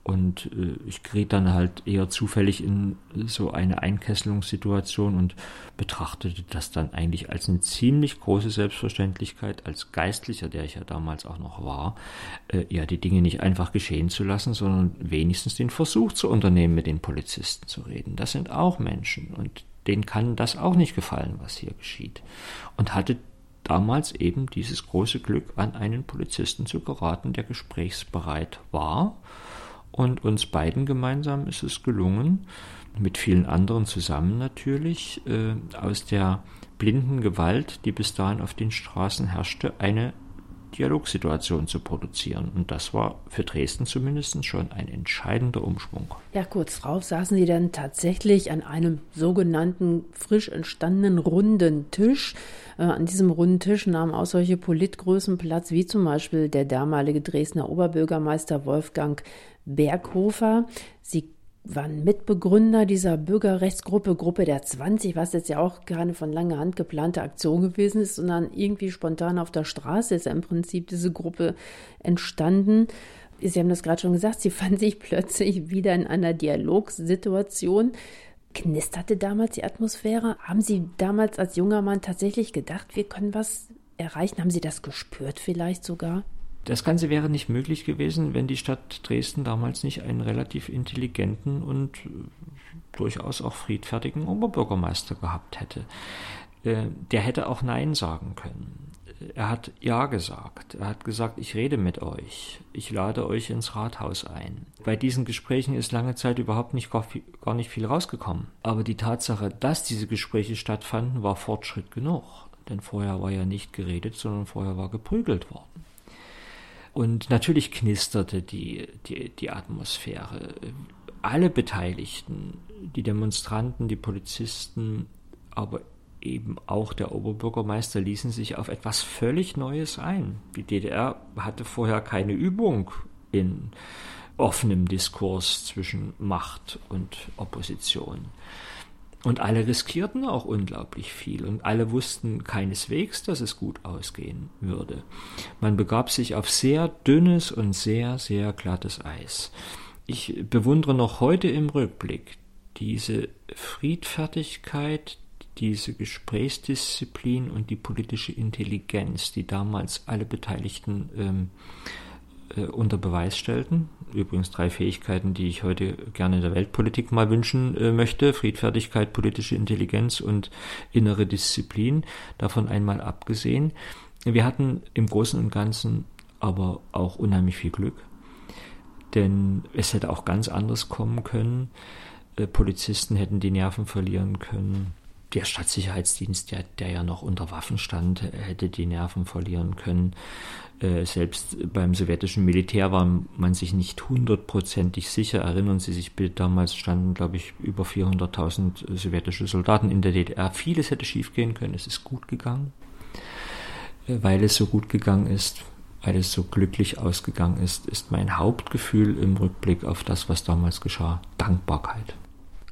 Und äh, ich geriet dann halt eher zufällig in so eine Einkesselungssituation und betrachtete das dann eigentlich als eine ziemlich große Selbstverständlichkeit, als Geistlicher, der ich ja damals auch noch war, äh, ja, die Dinge nicht einfach geschehen zu lassen, sondern wenigstens den Versuch zu unternehmen, mit den Polizisten zu reden. Das sind auch Menschen und denen kann das auch nicht gefallen, was hier geschieht. Und hatte damals eben dieses große Glück, an einen Polizisten zu geraten, der gesprächsbereit war und uns beiden gemeinsam ist es gelungen, mit vielen anderen zusammen natürlich, äh, aus der blinden Gewalt, die bis dahin auf den Straßen herrschte, eine Dialogsituation zu produzieren. Und das war für Dresden zumindest schon ein entscheidender Umschwung.
Ja, kurz drauf saßen Sie dann tatsächlich an einem sogenannten frisch entstandenen runden Tisch. Äh, an diesem runden Tisch nahmen auch solche Politgrößen Platz, wie zum Beispiel der damalige Dresdner Oberbürgermeister Wolfgang Berghofer. Sie waren Mitbegründer dieser Bürgerrechtsgruppe, Gruppe der 20, was jetzt ja auch keine von langer Hand geplante Aktion gewesen ist, sondern irgendwie spontan auf der Straße ist ja im Prinzip diese Gruppe entstanden. Sie haben das gerade schon gesagt, sie fanden sich plötzlich wieder in einer Dialogsituation. Knisterte damals die Atmosphäre? Haben Sie damals als junger Mann tatsächlich gedacht, wir können was erreichen? Haben Sie das gespürt vielleicht sogar?
Das Ganze wäre nicht möglich gewesen, wenn die Stadt Dresden damals nicht einen relativ intelligenten und äh, durchaus auch friedfertigen Oberbürgermeister gehabt hätte. Äh, der hätte auch Nein sagen können. Er hat Ja gesagt. Er hat gesagt, ich rede mit euch. Ich lade euch ins Rathaus ein. Bei diesen Gesprächen ist lange Zeit überhaupt nicht gar, viel, gar nicht viel rausgekommen. Aber die Tatsache, dass diese Gespräche stattfanden, war Fortschritt genug. Denn vorher war ja nicht geredet, sondern vorher war geprügelt worden. Und natürlich knisterte die, die, die Atmosphäre. Alle Beteiligten, die Demonstranten, die Polizisten, aber eben auch der Oberbürgermeister ließen sich auf etwas völlig Neues ein. Die DDR hatte vorher keine Übung in offenem Diskurs zwischen Macht und Opposition. Und alle riskierten auch unglaublich viel und alle wussten keineswegs, dass es gut ausgehen würde. Man begab sich auf sehr dünnes und sehr, sehr glattes Eis. Ich bewundere noch heute im Rückblick diese Friedfertigkeit, diese Gesprächsdisziplin und die politische Intelligenz, die damals alle Beteiligten ähm, äh, unter Beweis stellten. Übrigens drei Fähigkeiten, die ich heute gerne in der Weltpolitik mal wünschen äh, möchte. Friedfertigkeit, politische Intelligenz und innere Disziplin. Davon einmal abgesehen. Wir hatten im Großen und Ganzen aber auch unheimlich viel Glück. Denn es hätte auch ganz anders kommen können. Äh, Polizisten hätten die Nerven verlieren können der Stadtsicherheitsdienst, der, der ja noch unter Waffen stand, hätte die Nerven verlieren können. Äh, selbst beim sowjetischen Militär war man sich nicht hundertprozentig sicher. Erinnern Sie sich bitte, damals standen, glaube ich, über 400.000 sowjetische Soldaten in der DDR. Vieles hätte schiefgehen können. Es ist gut gegangen. Äh, weil es so gut gegangen ist, weil es so glücklich ausgegangen ist, ist mein Hauptgefühl im Rückblick auf das, was damals geschah, Dankbarkeit.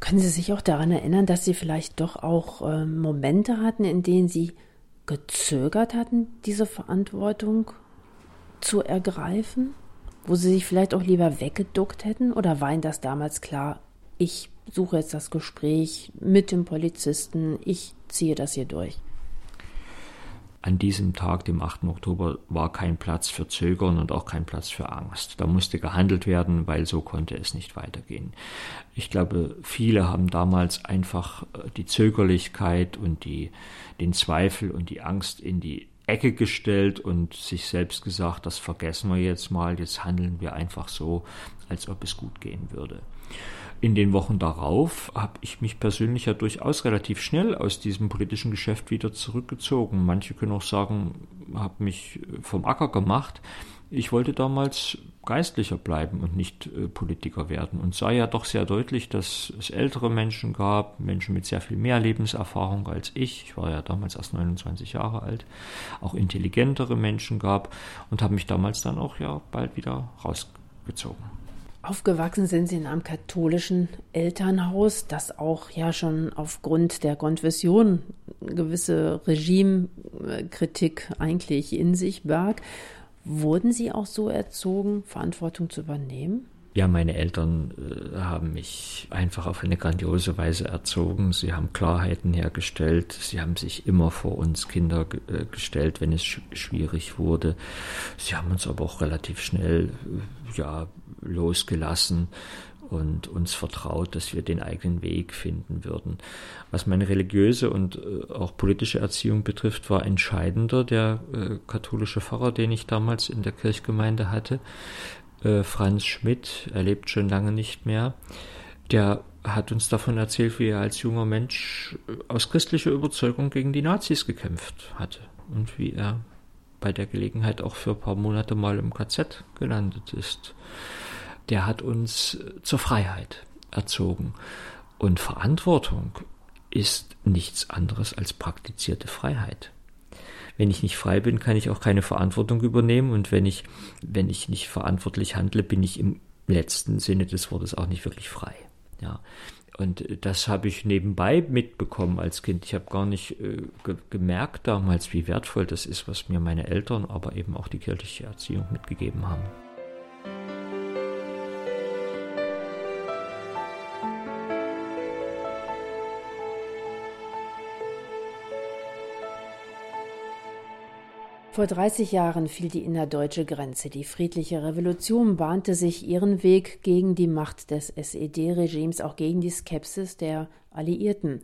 Können Sie sich auch daran erinnern, dass Sie vielleicht doch auch äh, Momente hatten, in denen Sie gezögert hatten, diese Verantwortung zu ergreifen? Wo Sie sich vielleicht auch lieber weggeduckt hätten? Oder war Ihnen das damals klar, ich suche jetzt das Gespräch mit dem Polizisten, ich ziehe das hier durch?
an diesem Tag, dem 8. Oktober, war kein Platz für Zögern und auch kein Platz für Angst. Da musste gehandelt werden, weil so konnte es nicht weitergehen. Ich glaube, viele haben damals einfach äh, die Zögerlichkeit und die, den Zweifel und die Angst in die Ecke gestellt und sich selbst gesagt, das vergessen wir jetzt mal, jetzt handeln wir einfach so, als ob es gut gehen würde. In den Wochen darauf habe ich mich persönlich ja durchaus relativ schnell aus diesem politischen Geschäft wieder zurückgezogen. Manche können auch sagen, habe mich vom Acker gemacht. Ich wollte damals Geistlicher bleiben und nicht äh, Politiker werden und sah ja doch sehr deutlich, dass es ältere Menschen gab, Menschen mit sehr viel mehr Lebenserfahrung als ich. Ich war ja damals erst 29 Jahre alt, auch intelligentere Menschen gab und habe mich damals dann auch ja bald wieder rausgezogen.
Aufgewachsen sind Sie in einem katholischen Elternhaus, das auch ja schon aufgrund der Konfession gewisse Regimekritik eigentlich in sich barg. Wurden Sie auch so erzogen, Verantwortung zu übernehmen?
Ja, meine Eltern äh, haben mich einfach auf eine grandiose Weise erzogen. Sie haben Klarheiten hergestellt. Sie haben sich immer vor uns Kinder äh, gestellt, wenn es sch schwierig wurde. Sie haben uns aber auch relativ schnell äh, ja, losgelassen und uns vertraut, dass wir den eigenen Weg finden würden. Was meine religiöse und äh, auch politische Erziehung betrifft, war entscheidender der äh, katholische Pfarrer, den ich damals in der Kirchgemeinde hatte äh, Franz Schmidt, er lebt schon lange nicht mehr, der hat uns davon erzählt, wie er als junger Mensch aus christlicher Überzeugung gegen die Nazis gekämpft hatte und wie er bei der Gelegenheit auch für ein paar Monate mal im KZ gelandet ist. Der hat uns äh, zur Freiheit erzogen. Und Verantwortung ist nichts anderes als praktizierte Freiheit wenn ich nicht frei bin, kann ich auch keine Verantwortung übernehmen. Und wenn ich, wenn ich nicht verantwortlich handle, bin ich im letzten Sinne des Wortes auch nicht wirklich frei. Ja. Und das habe ich nebenbei mitbekommen als Kind. Ich habe gar nicht äh, ge gemerkt damals, wie wertvoll das ist, was mir meine Eltern, aber eben auch die kirchliche Erziehung mitgegeben haben.
Vor 30 Jahren fiel die innerdeutsche Grenze. Die friedliche Revolution bahnte sich ihren Weg gegen die Macht des SED-Regimes, auch gegen die Skepsis der Alliierten.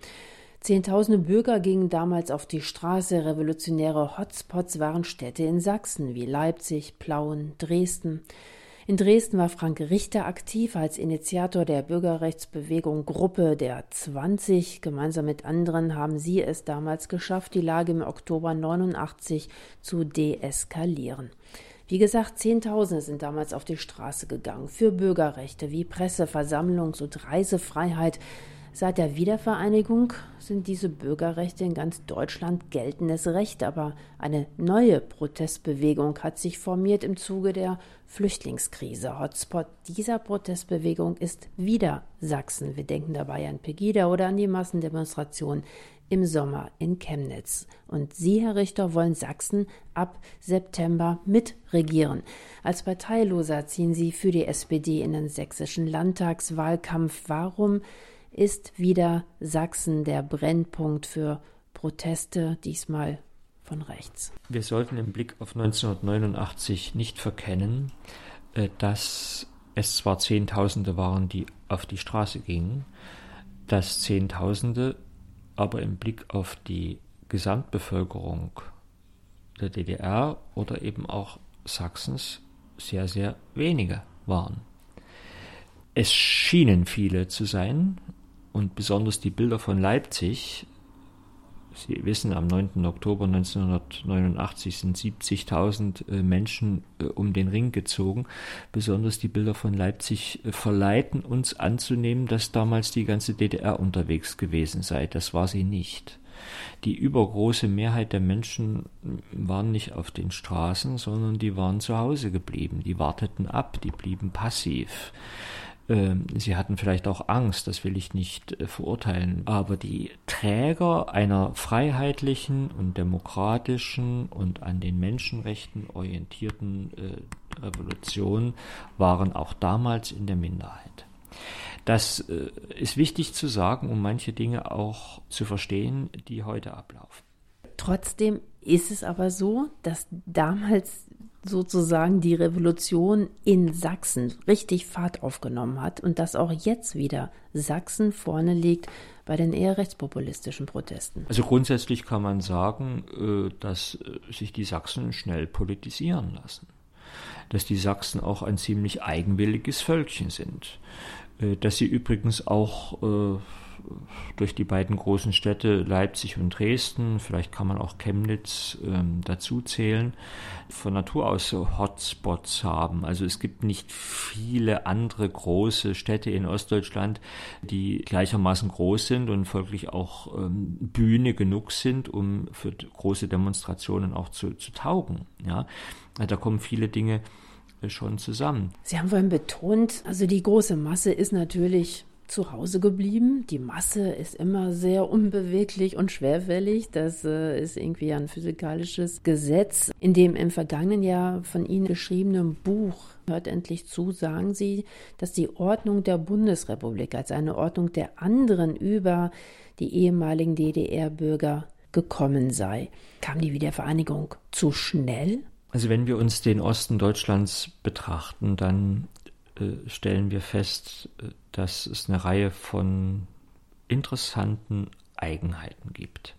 Zehntausende Bürger gingen damals auf die Straße. Revolutionäre Hotspots waren Städte in Sachsen wie Leipzig, Plauen, Dresden. In Dresden war Frank Richter aktiv als Initiator der Bürgerrechtsbewegung Gruppe der 20. Gemeinsam mit anderen haben sie es damals geschafft, die Lage im Oktober 89 zu deeskalieren. Wie gesagt, Zehntausende sind damals auf die Straße gegangen für Bürgerrechte wie Presse, Versammlungs- und Reisefreiheit, Seit der Wiedervereinigung sind diese Bürgerrechte in ganz Deutschland geltendes Recht, aber eine neue Protestbewegung hat sich formiert im Zuge der Flüchtlingskrise. Hotspot dieser Protestbewegung ist wieder Sachsen. Wir denken dabei an Pegida oder an die Massendemonstration im Sommer in Chemnitz. Und Sie, Herr Richter, wollen Sachsen ab September mitregieren. Als Parteiloser ziehen Sie für die SPD in den sächsischen Landtagswahlkampf. Warum ist wieder Sachsen der Brennpunkt für Proteste, diesmal von rechts.
Wir sollten im Blick auf 1989 nicht verkennen, äh, dass es zwar Zehntausende waren, die auf die Straße gingen, dass Zehntausende aber im Blick auf die Gesamtbevölkerung der DDR oder eben auch Sachsens sehr, sehr wenige waren. Es schienen viele zu sein, und besonders die Bilder von Leipzig, Sie wissen, am 9. Oktober 1989 sind 70.000 äh, Menschen äh, um den Ring gezogen. Besonders die Bilder von Leipzig äh, verleiten uns anzunehmen, dass damals die ganze DDR unterwegs gewesen sei. Das war sie nicht. Die übergroße Mehrheit der Menschen waren nicht auf den Straßen, sondern die waren zu Hause geblieben. Die warteten ab, die blieben passiv. Ähm, sie hatten vielleicht auch Angst, das will ich nicht äh, verurteilen, aber die Träger einer freiheitlichen und demokratischen und an den Menschenrechten orientierten äh, Revolution waren auch damals in der Minderheit. Das äh, ist wichtig zu sagen, um manche Dinge auch zu verstehen, die heute ablaufen.
Trotzdem ist es aber so, dass damals sozusagen die Revolution in Sachsen richtig Fahrt aufgenommen hat und dass auch jetzt wieder Sachsen vorne liegt bei den eher rechtspopulistischen Protesten.
Also grundsätzlich kann man sagen, äh, dass äh, sich die Sachsen schnell politisieren lassen. Dass die Sachsen auch ein ziemlich eigenwilliges Völkchen sind. Äh, dass sie übrigens auch durch die beiden großen Städte Leipzig und Dresden, vielleicht kann man auch Chemnitz ähm, dazu zählen, von Natur aus so Hotspots haben. Also es gibt nicht viele andere große Städte in Ostdeutschland, die gleichermaßen groß sind und folglich auch ähm, Bühne genug sind, um für große Demonstrationen auch zu, zu taugen. Ja, da kommen viele Dinge äh, schon zusammen.
Sie haben vorhin betont, also die große Masse ist natürlich zu Hause geblieben. Die Masse ist immer sehr unbeweglich und schwerfällig. Das äh, ist irgendwie ein physikalisches Gesetz. In dem im vergangenen Jahr von Ihnen geschriebenen Buch Hört endlich zu, sagen Sie, dass die Ordnung der Bundesrepublik als eine Ordnung der anderen über die ehemaligen DDR-Bürger gekommen sei. Kam die Wiedervereinigung zu schnell?
Also wenn wir uns den Osten Deutschlands betrachten, dann äh, stellen wir fest, äh, dass es eine Reihe von interessanten Eigenheiten gibt.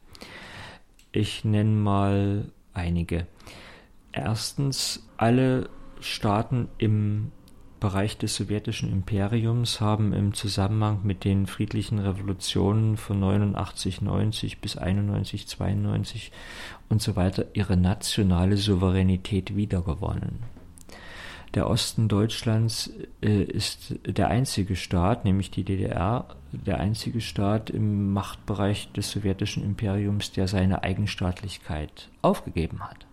Ich nenne mal einige. Erstens, alle Staaten im Bereich des sowjetischen Imperiums haben im Zusammenhang mit den friedlichen Revolutionen von 89, 90 bis 91, 92 und so weiter ihre nationale Souveränität wiedergewonnen. Der Osten Deutschlands äh, ist der einzige Staat, nämlich die DDR, der einzige Staat im Machtbereich des sowjetischen Imperiums, der seine Eigenstaatlichkeit aufgegeben hat.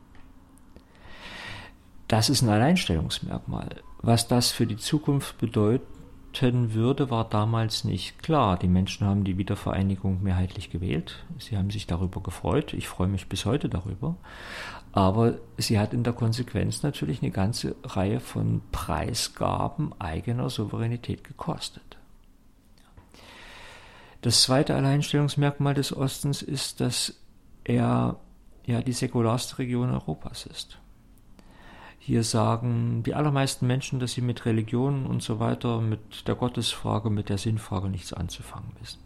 Das ist ein Alleinstellungsmerkmal. Was das für die Zukunft bedeuten würde, war damals nicht klar. Die Menschen haben die Wiedervereinigung mehrheitlich gewählt. Sie haben sich darüber gefreut. Ich freue mich bis heute darüber. Aber sie hat in der Konsequenz natürlich eine ganze Reihe von Preisgaben eigener Souveränität gekostet. Das zweite Alleinstellungsmerkmal des Ostens ist, dass er ja die säkularste Region Europas ist. Hier sagen die allermeisten Menschen, dass sie mit Religionen und so weiter, mit der Gottesfrage, mit der Sinnfrage nichts anzufangen wissen.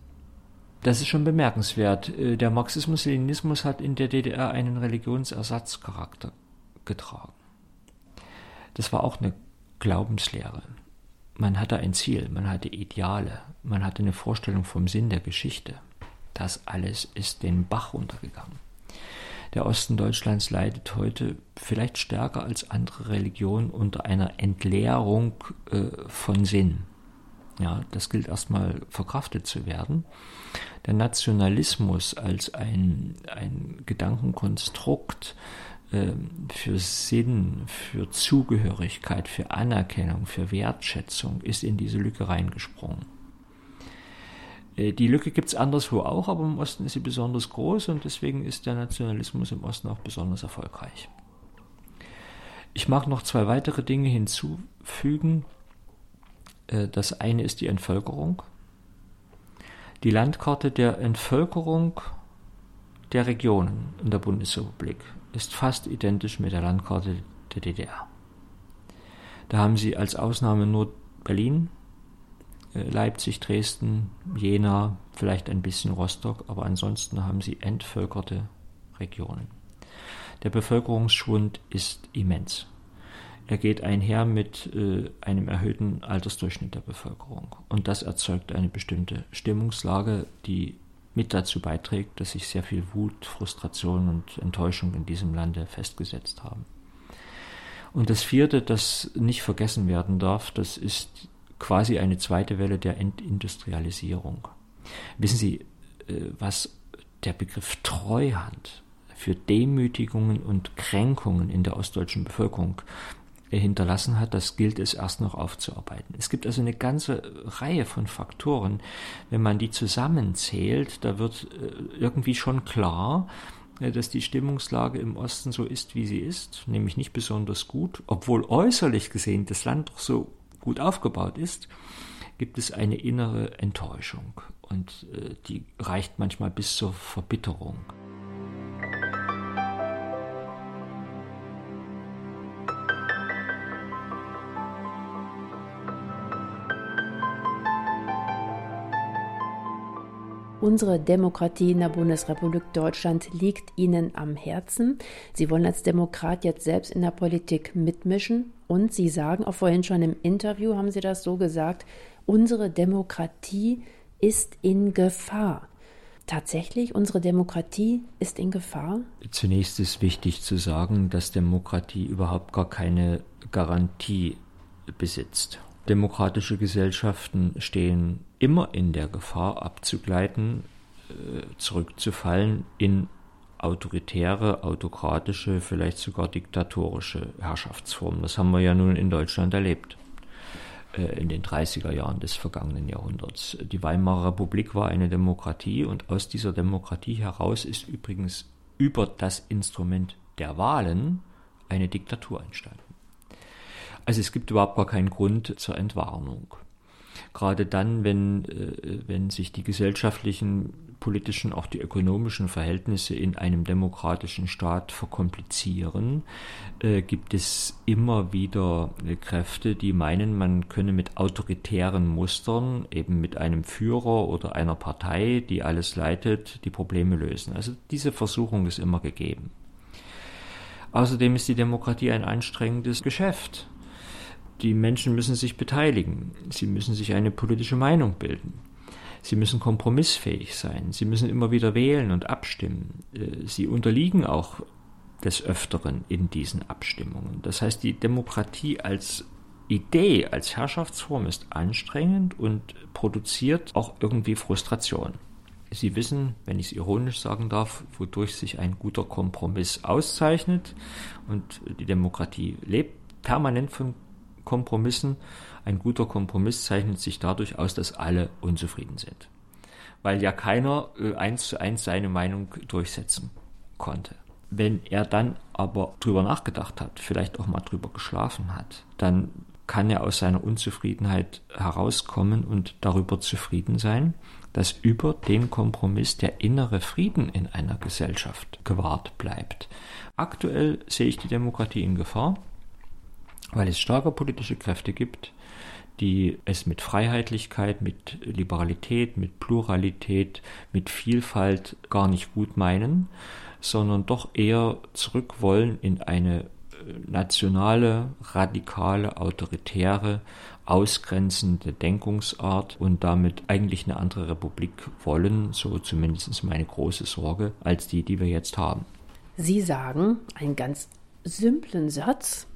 Das ist schon bemerkenswert. Äh, der Marxismus-Leninismus hat in der DDR einen Religionsersatzcharakter getragen. Das war auch eine Glaubenslehre. Man hatte ein Ziel, man hatte Ideale, man hatte eine Vorstellung vom Sinn der Geschichte. Das alles ist den Bach runtergegangen. Der Osten Deutschlands leidet heute vielleicht stärker als andere Religionen unter einer Entleerung äh, von Sinn. Ja, das gilt erstmal verkraftet zu werden. Der Nationalismus als ein, ein Gedankenkonstrukt äh, für Sinn, für Zugehörigkeit, für Anerkennung, für Wertschätzung ist in diese Lücke reingesprungen. Äh, die Lücke gibt es anderswo auch, aber im Osten ist sie besonders groß und deswegen ist der Nationalismus im Osten auch besonders erfolgreich. Ich mag noch zwei weitere Dinge hinzufügen. Äh, das eine ist die Entvölkerung. Die Landkarte der Entvölkerung der Regionen in der Bundesrepublik ist fast identisch mit der Landkarte der DDR. Da haben Sie als Ausnahme nur Berlin, äh, Leipzig, Dresden, Jena, vielleicht ein bisschen Rostock, aber ansonsten haben Sie entvölkerte Regionen. Der Bevölkerungsschwund ist immens. Er geht einher mit äh, einem erhöhten Altersdurchschnitt der Bevölkerung. Und das erzeugt eine bestimmte Stimmungslage, die mit dazu beiträgt, dass sich sehr viel Wut, Frustration und Enttäuschung in diesem Lande festgesetzt haben. Und das vierte, das nicht vergessen werden darf, das ist quasi eine zweite Welle der Entindustrialisierung. Wissen Sie, äh, was der Begriff Treuhand für Demütigungen und Kränkungen in der ostdeutschen Bevölkerung hinterlassen hat, das gilt es erst noch aufzuarbeiten. Es gibt also eine ganze Reihe von Faktoren. Wenn man die zusammenzählt, da wird äh, irgendwie schon klar, äh, dass die Stimmungslage im Osten so ist, wie sie ist, nämlich nicht besonders gut, obwohl äußerlich gesehen das Land doch so gut aufgebaut ist, gibt es eine innere Enttäuschung und äh, die reicht manchmal bis zur Verbitterung.
Unsere Demokratie in der Bundesrepublik Deutschland liegt Ihnen am Herzen. Sie wollen als Demokrat jetzt selbst in der Politik mitmischen. Und Sie sagen, auch vorhin schon im Interview haben Sie das so gesagt, unsere Demokratie ist in Gefahr. Tatsächlich, unsere Demokratie ist in Gefahr?
Zunächst ist wichtig zu sagen, dass Demokratie überhaupt gar keine Garantie besitzt. Demokratische Gesellschaften stehen immer in der Gefahr abzugleiten, äh, zurückzufallen in autoritäre, autokratische, vielleicht sogar diktatorische Herrschaftsformen. Das haben wir ja nun in Deutschland erlebt äh, in den 30er Jahren des vergangenen Jahrhunderts. Die Weimarer Republik war eine Demokratie und aus dieser Demokratie heraus ist übrigens über das Instrument der Wahlen eine Diktatur entstanden. Also es gibt überhaupt gar keinen Grund zur Entwarnung. Gerade dann, wenn, äh, wenn sich die gesellschaftlichen, politischen, auch die ökonomischen Verhältnisse in einem demokratischen Staat verkomplizieren, äh, gibt es immer wieder äh, Kräfte, die meinen, man könne mit autoritären Mustern, eben mit einem Führer oder einer Partei, die alles leitet, die Probleme lösen. Also diese Versuchung ist immer gegeben. Außerdem ist die Demokratie ein anstrengendes Geschäft die Menschen müssen sich beteiligen. Sie müssen sich eine politische Meinung bilden. Sie müssen kompromissfähig sein. Sie müssen immer wieder wählen und abstimmen. Äh, sie unterliegen auch des Öfteren in diesen Abstimmungen. Das heißt, die Demokratie als Idee, als Herrschaftsform ist anstrengend und produziert auch irgendwie Frustration. Sie wissen, wenn ich es ironisch sagen darf, wodurch sich ein guter Kompromiss auszeichnet und die Demokratie lebt permanent von Kompromissen. Ein guter Kompromiss zeichnet sich dadurch aus, dass alle unzufrieden sind. Weil ja keiner äh, eins zu eins seine Meinung durchsetzen konnte. Wenn er dann aber drüber nachgedacht hat, vielleicht auch mal drüber geschlafen hat, dann kann er aus seiner Unzufriedenheit herauskommen und darüber zufrieden sein, dass über den Kompromiss der innere Frieden in einer Gesellschaft gewahrt bleibt. Aktuell sehe ich die Demokratie in Gefahr weil es starke politische Kräfte gibt, die es mit Freiheitlichkeit, mit Liberalität, mit Pluralität, mit Vielfalt gar nicht gut meinen, sondern doch eher zurück wollen in eine äh, nationale, radikale, autoritäre, ausgrenzende Denkungsart und damit eigentlich eine andere Republik wollen, so zumindest meine große Sorge, als die, die wir jetzt haben.
Sie sagen einen ganz simplen Satz,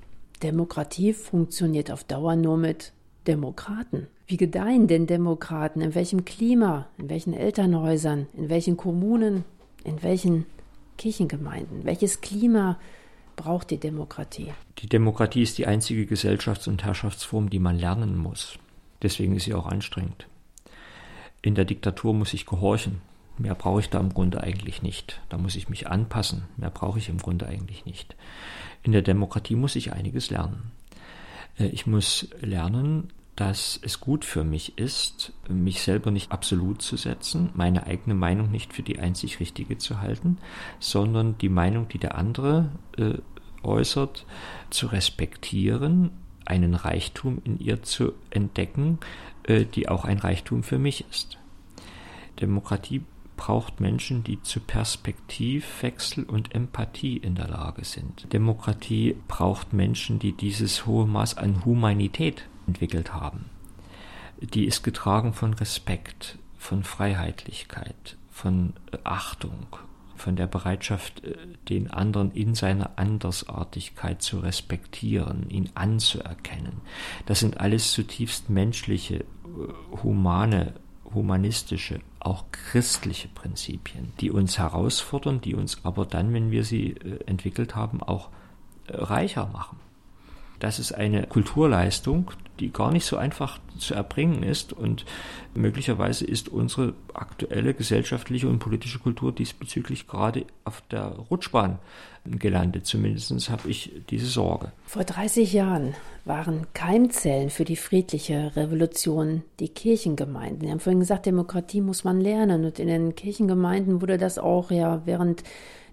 Demokratie funktioniert auf Dauer nur mit Demokraten. Wie gedeihen denn Demokraten? In welchem Klima? In welchen Elternhäusern? In welchen Kommunen? In welchen Kirchengemeinden? Welches Klima braucht die Demokratie?
Die Demokratie ist die einzige Gesellschafts- und Herrschaftsform, die man lernen muss. Deswegen ist sie auch anstrengend. In der Diktatur muss ich gehorchen. Mehr brauche ich da im Grunde eigentlich nicht. Da muss ich mich anpassen. Mehr brauche ich im Grunde eigentlich nicht. In der Demokratie muss ich einiges lernen. Äh, ich muss lernen, dass es gut für mich ist, mich selber nicht absolut zu setzen, meine eigene Meinung nicht für die einzig richtige zu halten, sondern die Meinung, die der andere äh, äußert, zu respektieren, einen Reichtum in ihr zu entdecken, äh, die auch ein Reichtum für mich ist. Demokratie braucht Menschen, die zu Perspektivwechsel und Empathie in der Lage sind. Demokratie braucht Menschen, die dieses hohe Maß an Humanität entwickelt haben. Die ist getragen von Respekt, von Freiheitlichkeit, von Achtung, von der Bereitschaft, äh, den anderen in seiner Andersartigkeit zu respektieren, ihn anzuerkennen. Das sind alles zutiefst menschliche, äh, humane, humanistische, auch christliche Prinzipien, die uns herausfordern, die uns aber dann, wenn wir sie äh, entwickelt haben, auch reicher machen. Das ist eine Kulturleistung, die gar nicht so einfach zu erbringen ist und möglicherweise ist unsere aktuelle gesellschaftliche und politische Kultur diesbezüglich gerade auf der Rutschbahn gelandet. Zumindest habe ich diese Sorge.
Vor 30 Jahren waren Keimzellen für die friedliche Revolution die Kirchengemeinden. Sie haben vorhin gesagt, Demokratie muss man lernen und in den Kirchengemeinden wurde das auch ja während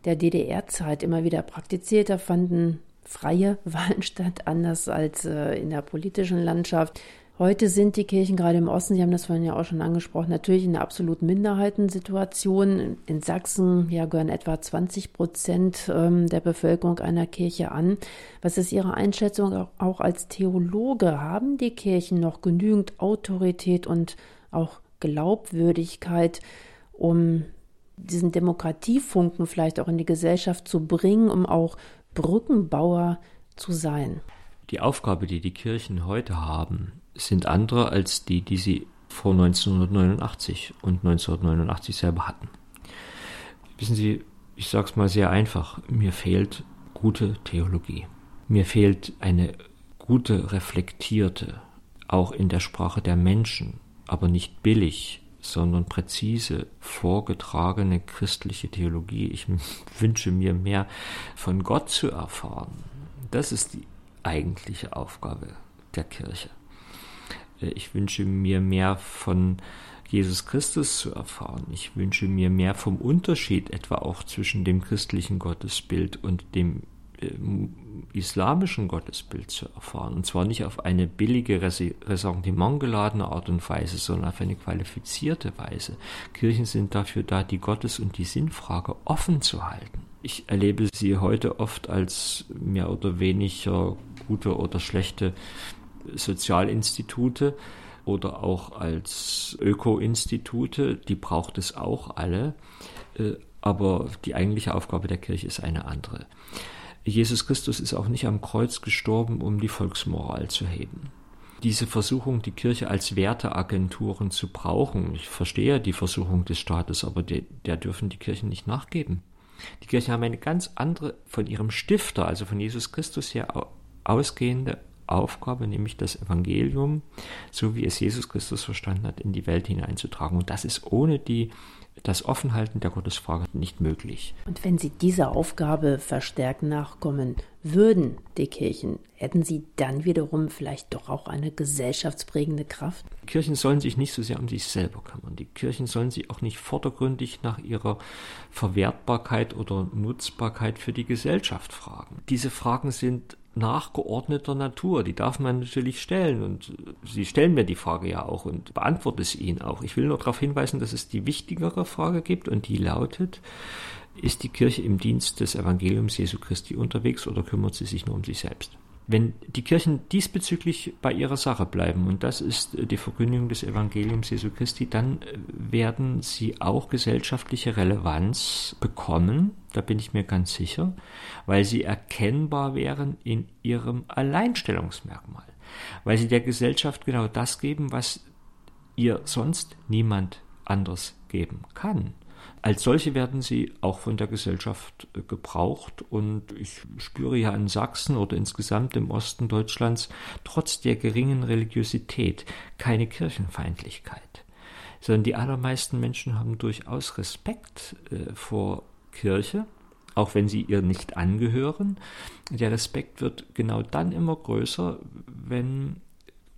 der DDR-Zeit immer wieder praktiziert. Da fanden freie Wahlen statt, anders als äh, in der politischen Landschaft. Heute sind die Kirchen gerade im Osten, Sie haben das vorhin ja auch schon angesprochen, natürlich in einer absoluten Minderheitensituation. In Sachsen ja, gehören etwa 20 Prozent ähm, der Bevölkerung einer Kirche an. Was ist Ihre Einschätzung auch als Theologe? Haben die Kirchen noch genügend Autorität und auch Glaubwürdigkeit, um diesen Demokratiefunken vielleicht auch in die Gesellschaft zu bringen, um auch Brückenbauer zu sein.
Die Aufgabe, die die Kirchen heute haben, sind andere als die, die sie vor 1989 und 1989 selber hatten. Wissen Sie, ich sage es mal sehr einfach, mir fehlt gute Theologie. Mir fehlt eine gute, reflektierte, auch in der Sprache der Menschen, aber nicht billig, sondern präzise vorgetragene christliche Theologie. Ich wünsche mir mehr von Gott zu erfahren. Das ist die eigentliche Aufgabe der Kirche. Ich wünsche mir mehr von Jesus Christus zu erfahren. Ich wünsche mir mehr vom Unterschied etwa auch zwischen dem christlichen Gottesbild und dem islamischen Gottesbild zu erfahren. Und zwar nicht auf eine billige, ressentimentgeladene Art und Weise, sondern auf eine qualifizierte Weise. Kirchen sind dafür da, die Gottes- und die Sinnfrage offen zu halten. Ich erlebe sie heute oft als mehr oder weniger gute oder schlechte Sozialinstitute oder auch als Öko-Institute. Die braucht es auch alle. Äh, aber die eigentliche Aufgabe der Kirche ist eine andere. Jesus Christus ist auch nicht am Kreuz gestorben, um die Volksmoral zu heben. Diese Versuchung, die Kirche als Werteagenturen zu brauchen, ich verstehe die Versuchung des Staates, aber der, der dürfen die Kirchen nicht nachgeben. Die Kirchen haben eine ganz andere, von ihrem Stifter, also von Jesus Christus her ausgehende Aufgabe, nämlich das Evangelium, so wie es Jesus Christus verstanden hat, in die Welt hineinzutragen. Und das ist ohne die das Offenhalten der Gottesfrage nicht möglich.
Und wenn Sie dieser Aufgabe verstärkt nachkommen würden, die Kirchen, hätten sie dann wiederum vielleicht doch auch eine gesellschaftsprägende Kraft?
Kirchen sollen sich nicht so sehr um sich selber kümmern. Die Kirchen sollen sich auch nicht vordergründig nach ihrer Verwertbarkeit oder Nutzbarkeit für die Gesellschaft fragen. Diese Fragen sind nachgeordneter Natur. Die darf man natürlich stellen und Sie stellen mir die Frage ja auch und beantworte es Ihnen auch. Ich will nur darauf hinweisen, dass es die wichtigere Frage gibt und die lautet, ist die Kirche im Dienst des Evangeliums Jesu Christi unterwegs oder kümmert sie sich nur um sich selbst? Wenn die Kirchen diesbezüglich bei ihrer Sache bleiben, und das ist die Verkündigung des Evangeliums Jesu Christi, dann werden sie auch gesellschaftliche Relevanz bekommen, da bin ich mir ganz sicher, weil sie erkennbar wären in ihrem Alleinstellungsmerkmal, weil sie der Gesellschaft genau das geben, was ihr sonst niemand anders geben kann. Als solche werden sie auch von der Gesellschaft äh, gebraucht und ich spüre ja in Sachsen oder insgesamt im Osten Deutschlands trotz der geringen Religiosität keine Kirchenfeindlichkeit, sondern die allermeisten Menschen haben durchaus Respekt äh, vor Kirche, auch wenn sie ihr nicht angehören. Der Respekt wird genau dann immer größer, wenn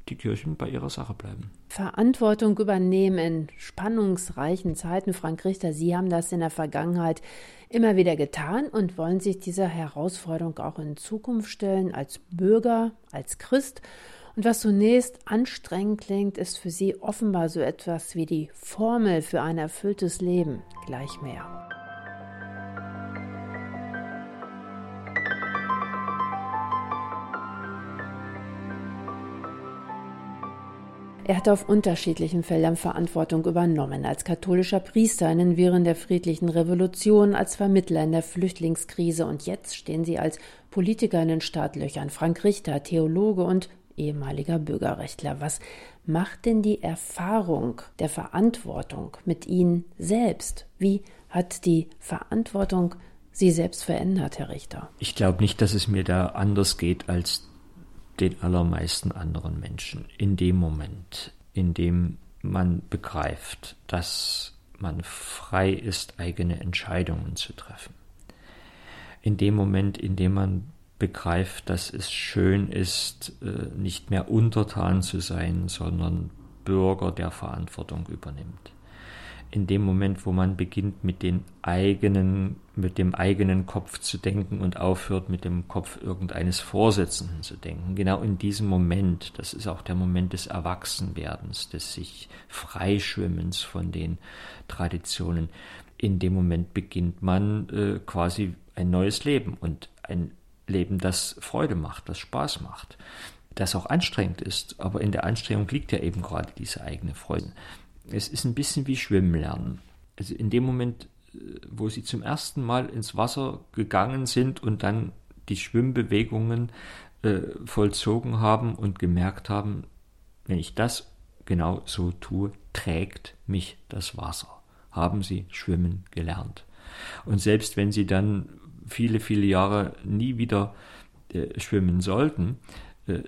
die Kirchen bei ihrer Sache bleiben.
Verantwortung übernehmen in spannungsreichen Zeiten. Frank Richter, Sie haben das in der Vergangenheit immer wieder getan und wollen sich dieser Herausforderung auch in Zukunft stellen, als Bürger, als Christ. Und was zunächst anstrengend klingt, ist für Sie offenbar so etwas wie die Formel für ein erfülltes Leben. Gleich mehr. Er hat auf unterschiedlichen Feldern Verantwortung übernommen, als katholischer Priester in den Viren der friedlichen Revolution, als Vermittler in der Flüchtlingskrise und jetzt stehen Sie als Politiker in den Startlöchern, Frank Richter, Theologe und ehemaliger Bürgerrechtler. Was macht denn die Erfahrung der Verantwortung mit Ihnen selbst? Wie hat die Verantwortung Sie selbst verändert, Herr Richter?
Ich glaube nicht, dass es mir da anders geht als den allermeisten anderen Menschen in dem Moment, in dem man begreift, dass man frei ist, eigene Entscheidungen zu treffen. In dem Moment, in dem man begreift, dass es schön ist, äh, nicht mehr untertan zu sein, sondern Bürger der Verantwortung übernimmt in dem Moment, wo man beginnt, mit den eigenen, mit dem eigenen Kopf zu denken und aufhört, mit dem Kopf irgendeines Vorsitzenden zu denken. Genau in diesem Moment, das ist auch der Moment des Erwachsenwerdens, des sich Freischwimmens von den Traditionen. In dem Moment beginnt man äh, quasi ein neues Leben und ein Leben, das Freude macht, das Spaß macht, das auch anstrengend ist. Aber in der Anstrengung liegt ja eben gerade diese eigene Freude es ist ein bisschen wie Schwimmen lernen. Also in dem Moment, äh, wo sie zum ersten Mal ins Wasser gegangen sind und dann die Schwimmbewegungen äh, vollzogen haben und gemerkt haben, wenn ich das genau so tue, trägt mich das Wasser. Haben sie schwimmen gelernt. Und selbst wenn sie dann viele, viele Jahre nie wieder äh, schwimmen sollten,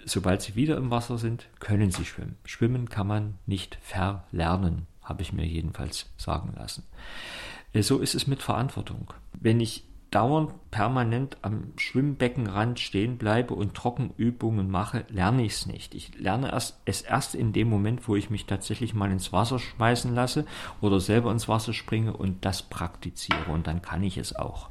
sobald sie wieder im Wasser sind, können sie schwimmen. Schwimmen kann man nicht verlernen, habe ich mir jedenfalls sagen lassen. Äh, so ist es mit Verantwortung. Wenn ich dauernd permanent am Schwimmbeckenrand stehen bleibe und Trockenübungen mache, lerne ich es nicht. Ich lerne erst, es erst in dem Moment, wo ich mich tatsächlich mal ins Wasser schmeißen lasse oder selber ins Wasser springe und das praktiziere und dann kann ich es auch.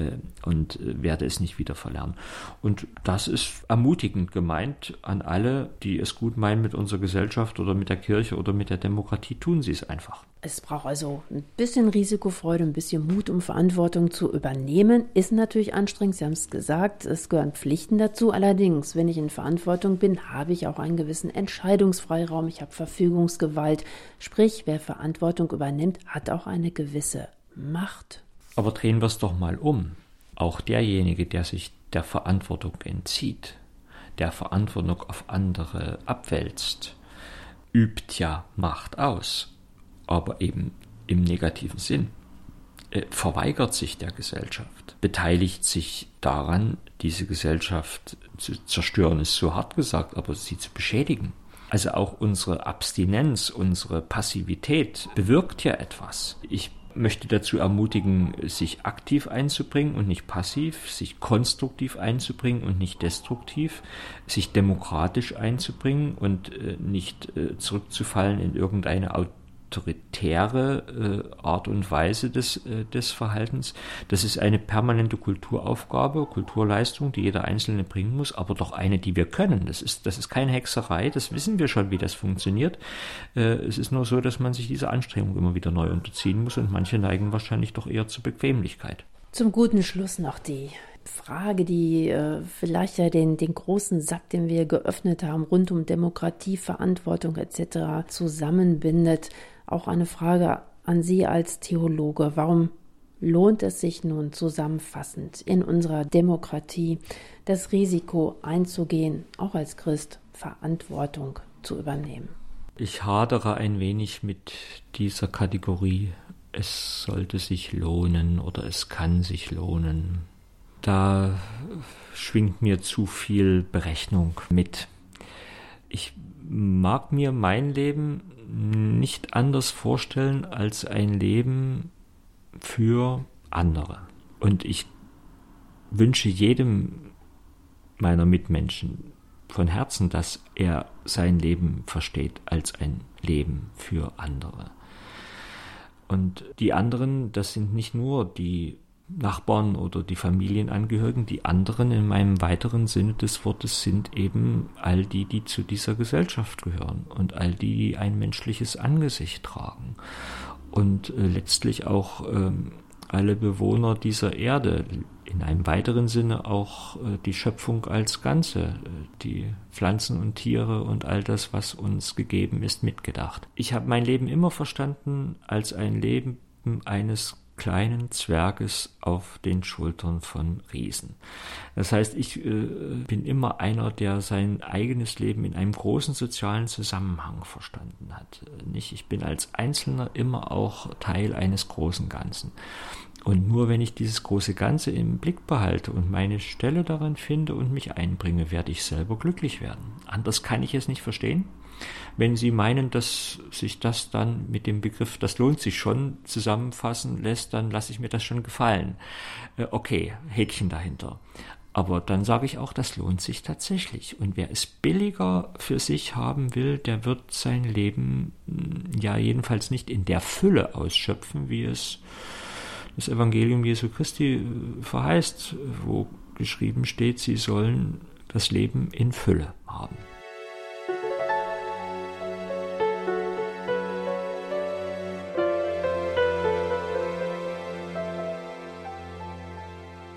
Äh, und äh, werde es nicht wieder verlernen. Und das ist ermutigend gemeint an alle, die es gut meinen mit unserer Gesellschaft oder mit der Kirche oder mit der Demokratie, tun sie es einfach.
Es braucht also ein bisschen Risikofreude, ein bisschen Mut, um Verantwortung zu übernehmen. Ist natürlich anstrengend, Sie haben es gesagt, es gehören Pflichten dazu. Allerdings, wenn ich in Verantwortung bin, habe ich auch einen gewissen Entscheidungsfreiraum, ich habe Verfügungsgewalt. Sprich, wer Verantwortung übernimmt, hat auch eine gewisse Macht.
Aber drehen wir es doch mal um. Auch derjenige, der sich der Verantwortung entzieht, der Verantwortung auf andere abwälzt, übt ja Macht aus, aber eben im negativen Sinn, er verweigert sich der Gesellschaft, beteiligt sich daran, diese Gesellschaft zu zerstören, ist so hart gesagt, aber sie zu beschädigen. Also auch unsere Abstinenz, unsere Passivität bewirkt ja etwas. Ich möchte dazu ermutigen, sich aktiv einzubringen und nicht passiv, sich konstruktiv einzubringen und nicht destruktiv, sich demokratisch einzubringen und äh, nicht äh, zurückzufallen in irgendeine autoritäre äh, Art und Weise des, äh, des Verhaltens. Das ist eine permanente Kulturaufgabe, Kulturleistung, die jeder Einzelne bringen muss, aber doch eine, die wir können. Das ist, das ist keine Hexerei, das wissen wir schon, wie das funktioniert. Äh, es ist nur so, dass man sich dieser Anstrengung immer wieder neu unterziehen muss und manche neigen wahrscheinlich doch eher zur Bequemlichkeit.
Zum guten Schluss noch die Frage, die äh, vielleicht ja den, den großen Sack, den wir geöffnet haben, rund um Demokratie, Verantwortung etc. zusammenbindet. Auch eine Frage an Sie als Theologe. Warum lohnt es sich nun zusammenfassend in unserer Demokratie das Risiko einzugehen, auch als Christ Verantwortung zu übernehmen?
Ich hadere ein wenig mit dieser Kategorie. Es sollte sich lohnen oder es kann sich lohnen da schwingt mir zu viel Berechnung mit. Ich mag mir mein Leben nicht anders vorstellen als ein Leben für andere. Und ich wünsche jedem meiner Mitmenschen von Herzen, dass er sein Leben versteht als ein Leben für andere. Und die anderen, das sind nicht nur die Nachbarn oder die Familienangehörigen. Die anderen in meinem weiteren Sinne des Wortes sind eben all die, die zu dieser Gesellschaft gehören und all die, die ein menschliches Angesicht tragen. Und äh, letztlich auch äh, alle Bewohner dieser Erde, in einem weiteren Sinne auch äh, die Schöpfung als Ganze, äh, die Pflanzen und Tiere und all das, was uns gegeben ist, mitgedacht. Ich habe mein Leben immer verstanden als ein Leben eines kleinen Zwerges auf den Schultern von Riesen. Das heißt, ich äh, bin immer einer, der sein eigenes Leben in einem großen sozialen Zusammenhang verstanden hat. Nicht, ich bin als Einzelner immer auch Teil eines großen Ganzen. Und nur wenn ich dieses große Ganze im Blick behalte und meine Stelle darin finde und mich einbringe, werde ich selber glücklich werden. Anders kann ich es nicht verstehen. Wenn Sie meinen, dass sich das dann mit dem Begriff, das lohnt sich schon, zusammenfassen lässt, dann lasse ich mir das schon gefallen. Äh, okay, Häkchen dahinter. Aber dann sage ich auch, das lohnt sich tatsächlich. Und wer es billiger für sich haben will, der wird sein Leben hm, ja jedenfalls nicht in der Fülle ausschöpfen, wie es das Evangelium Jesu Christi äh, verheißt, wo geschrieben steht, sie sollen das Leben in Fülle haben.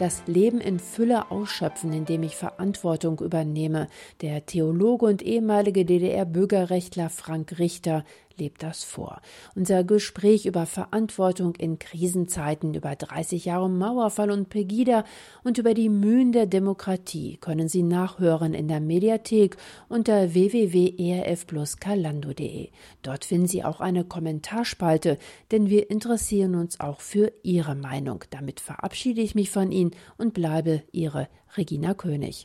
Das Leben in Fülle ausschöpfen, indem ich Verantwortung übernehme. Der Theologe und ehemalige DDR-Bürgerrechtler Frank Richter lebt das vor. Unser Gespräch über Verantwortung in Krisenzeiten, über 30 Jahre Mauerfall und Pegida und über die Mühen der Demokratie können Sie nachhören in der Mediathek unter www.erfpluskalando.de. Dort finden Sie auch eine Kommentarspalte, denn wir interessieren uns auch für Ihre Meinung. Damit verabschiede ich mich von Ihnen und bleibe Ihre Regina König.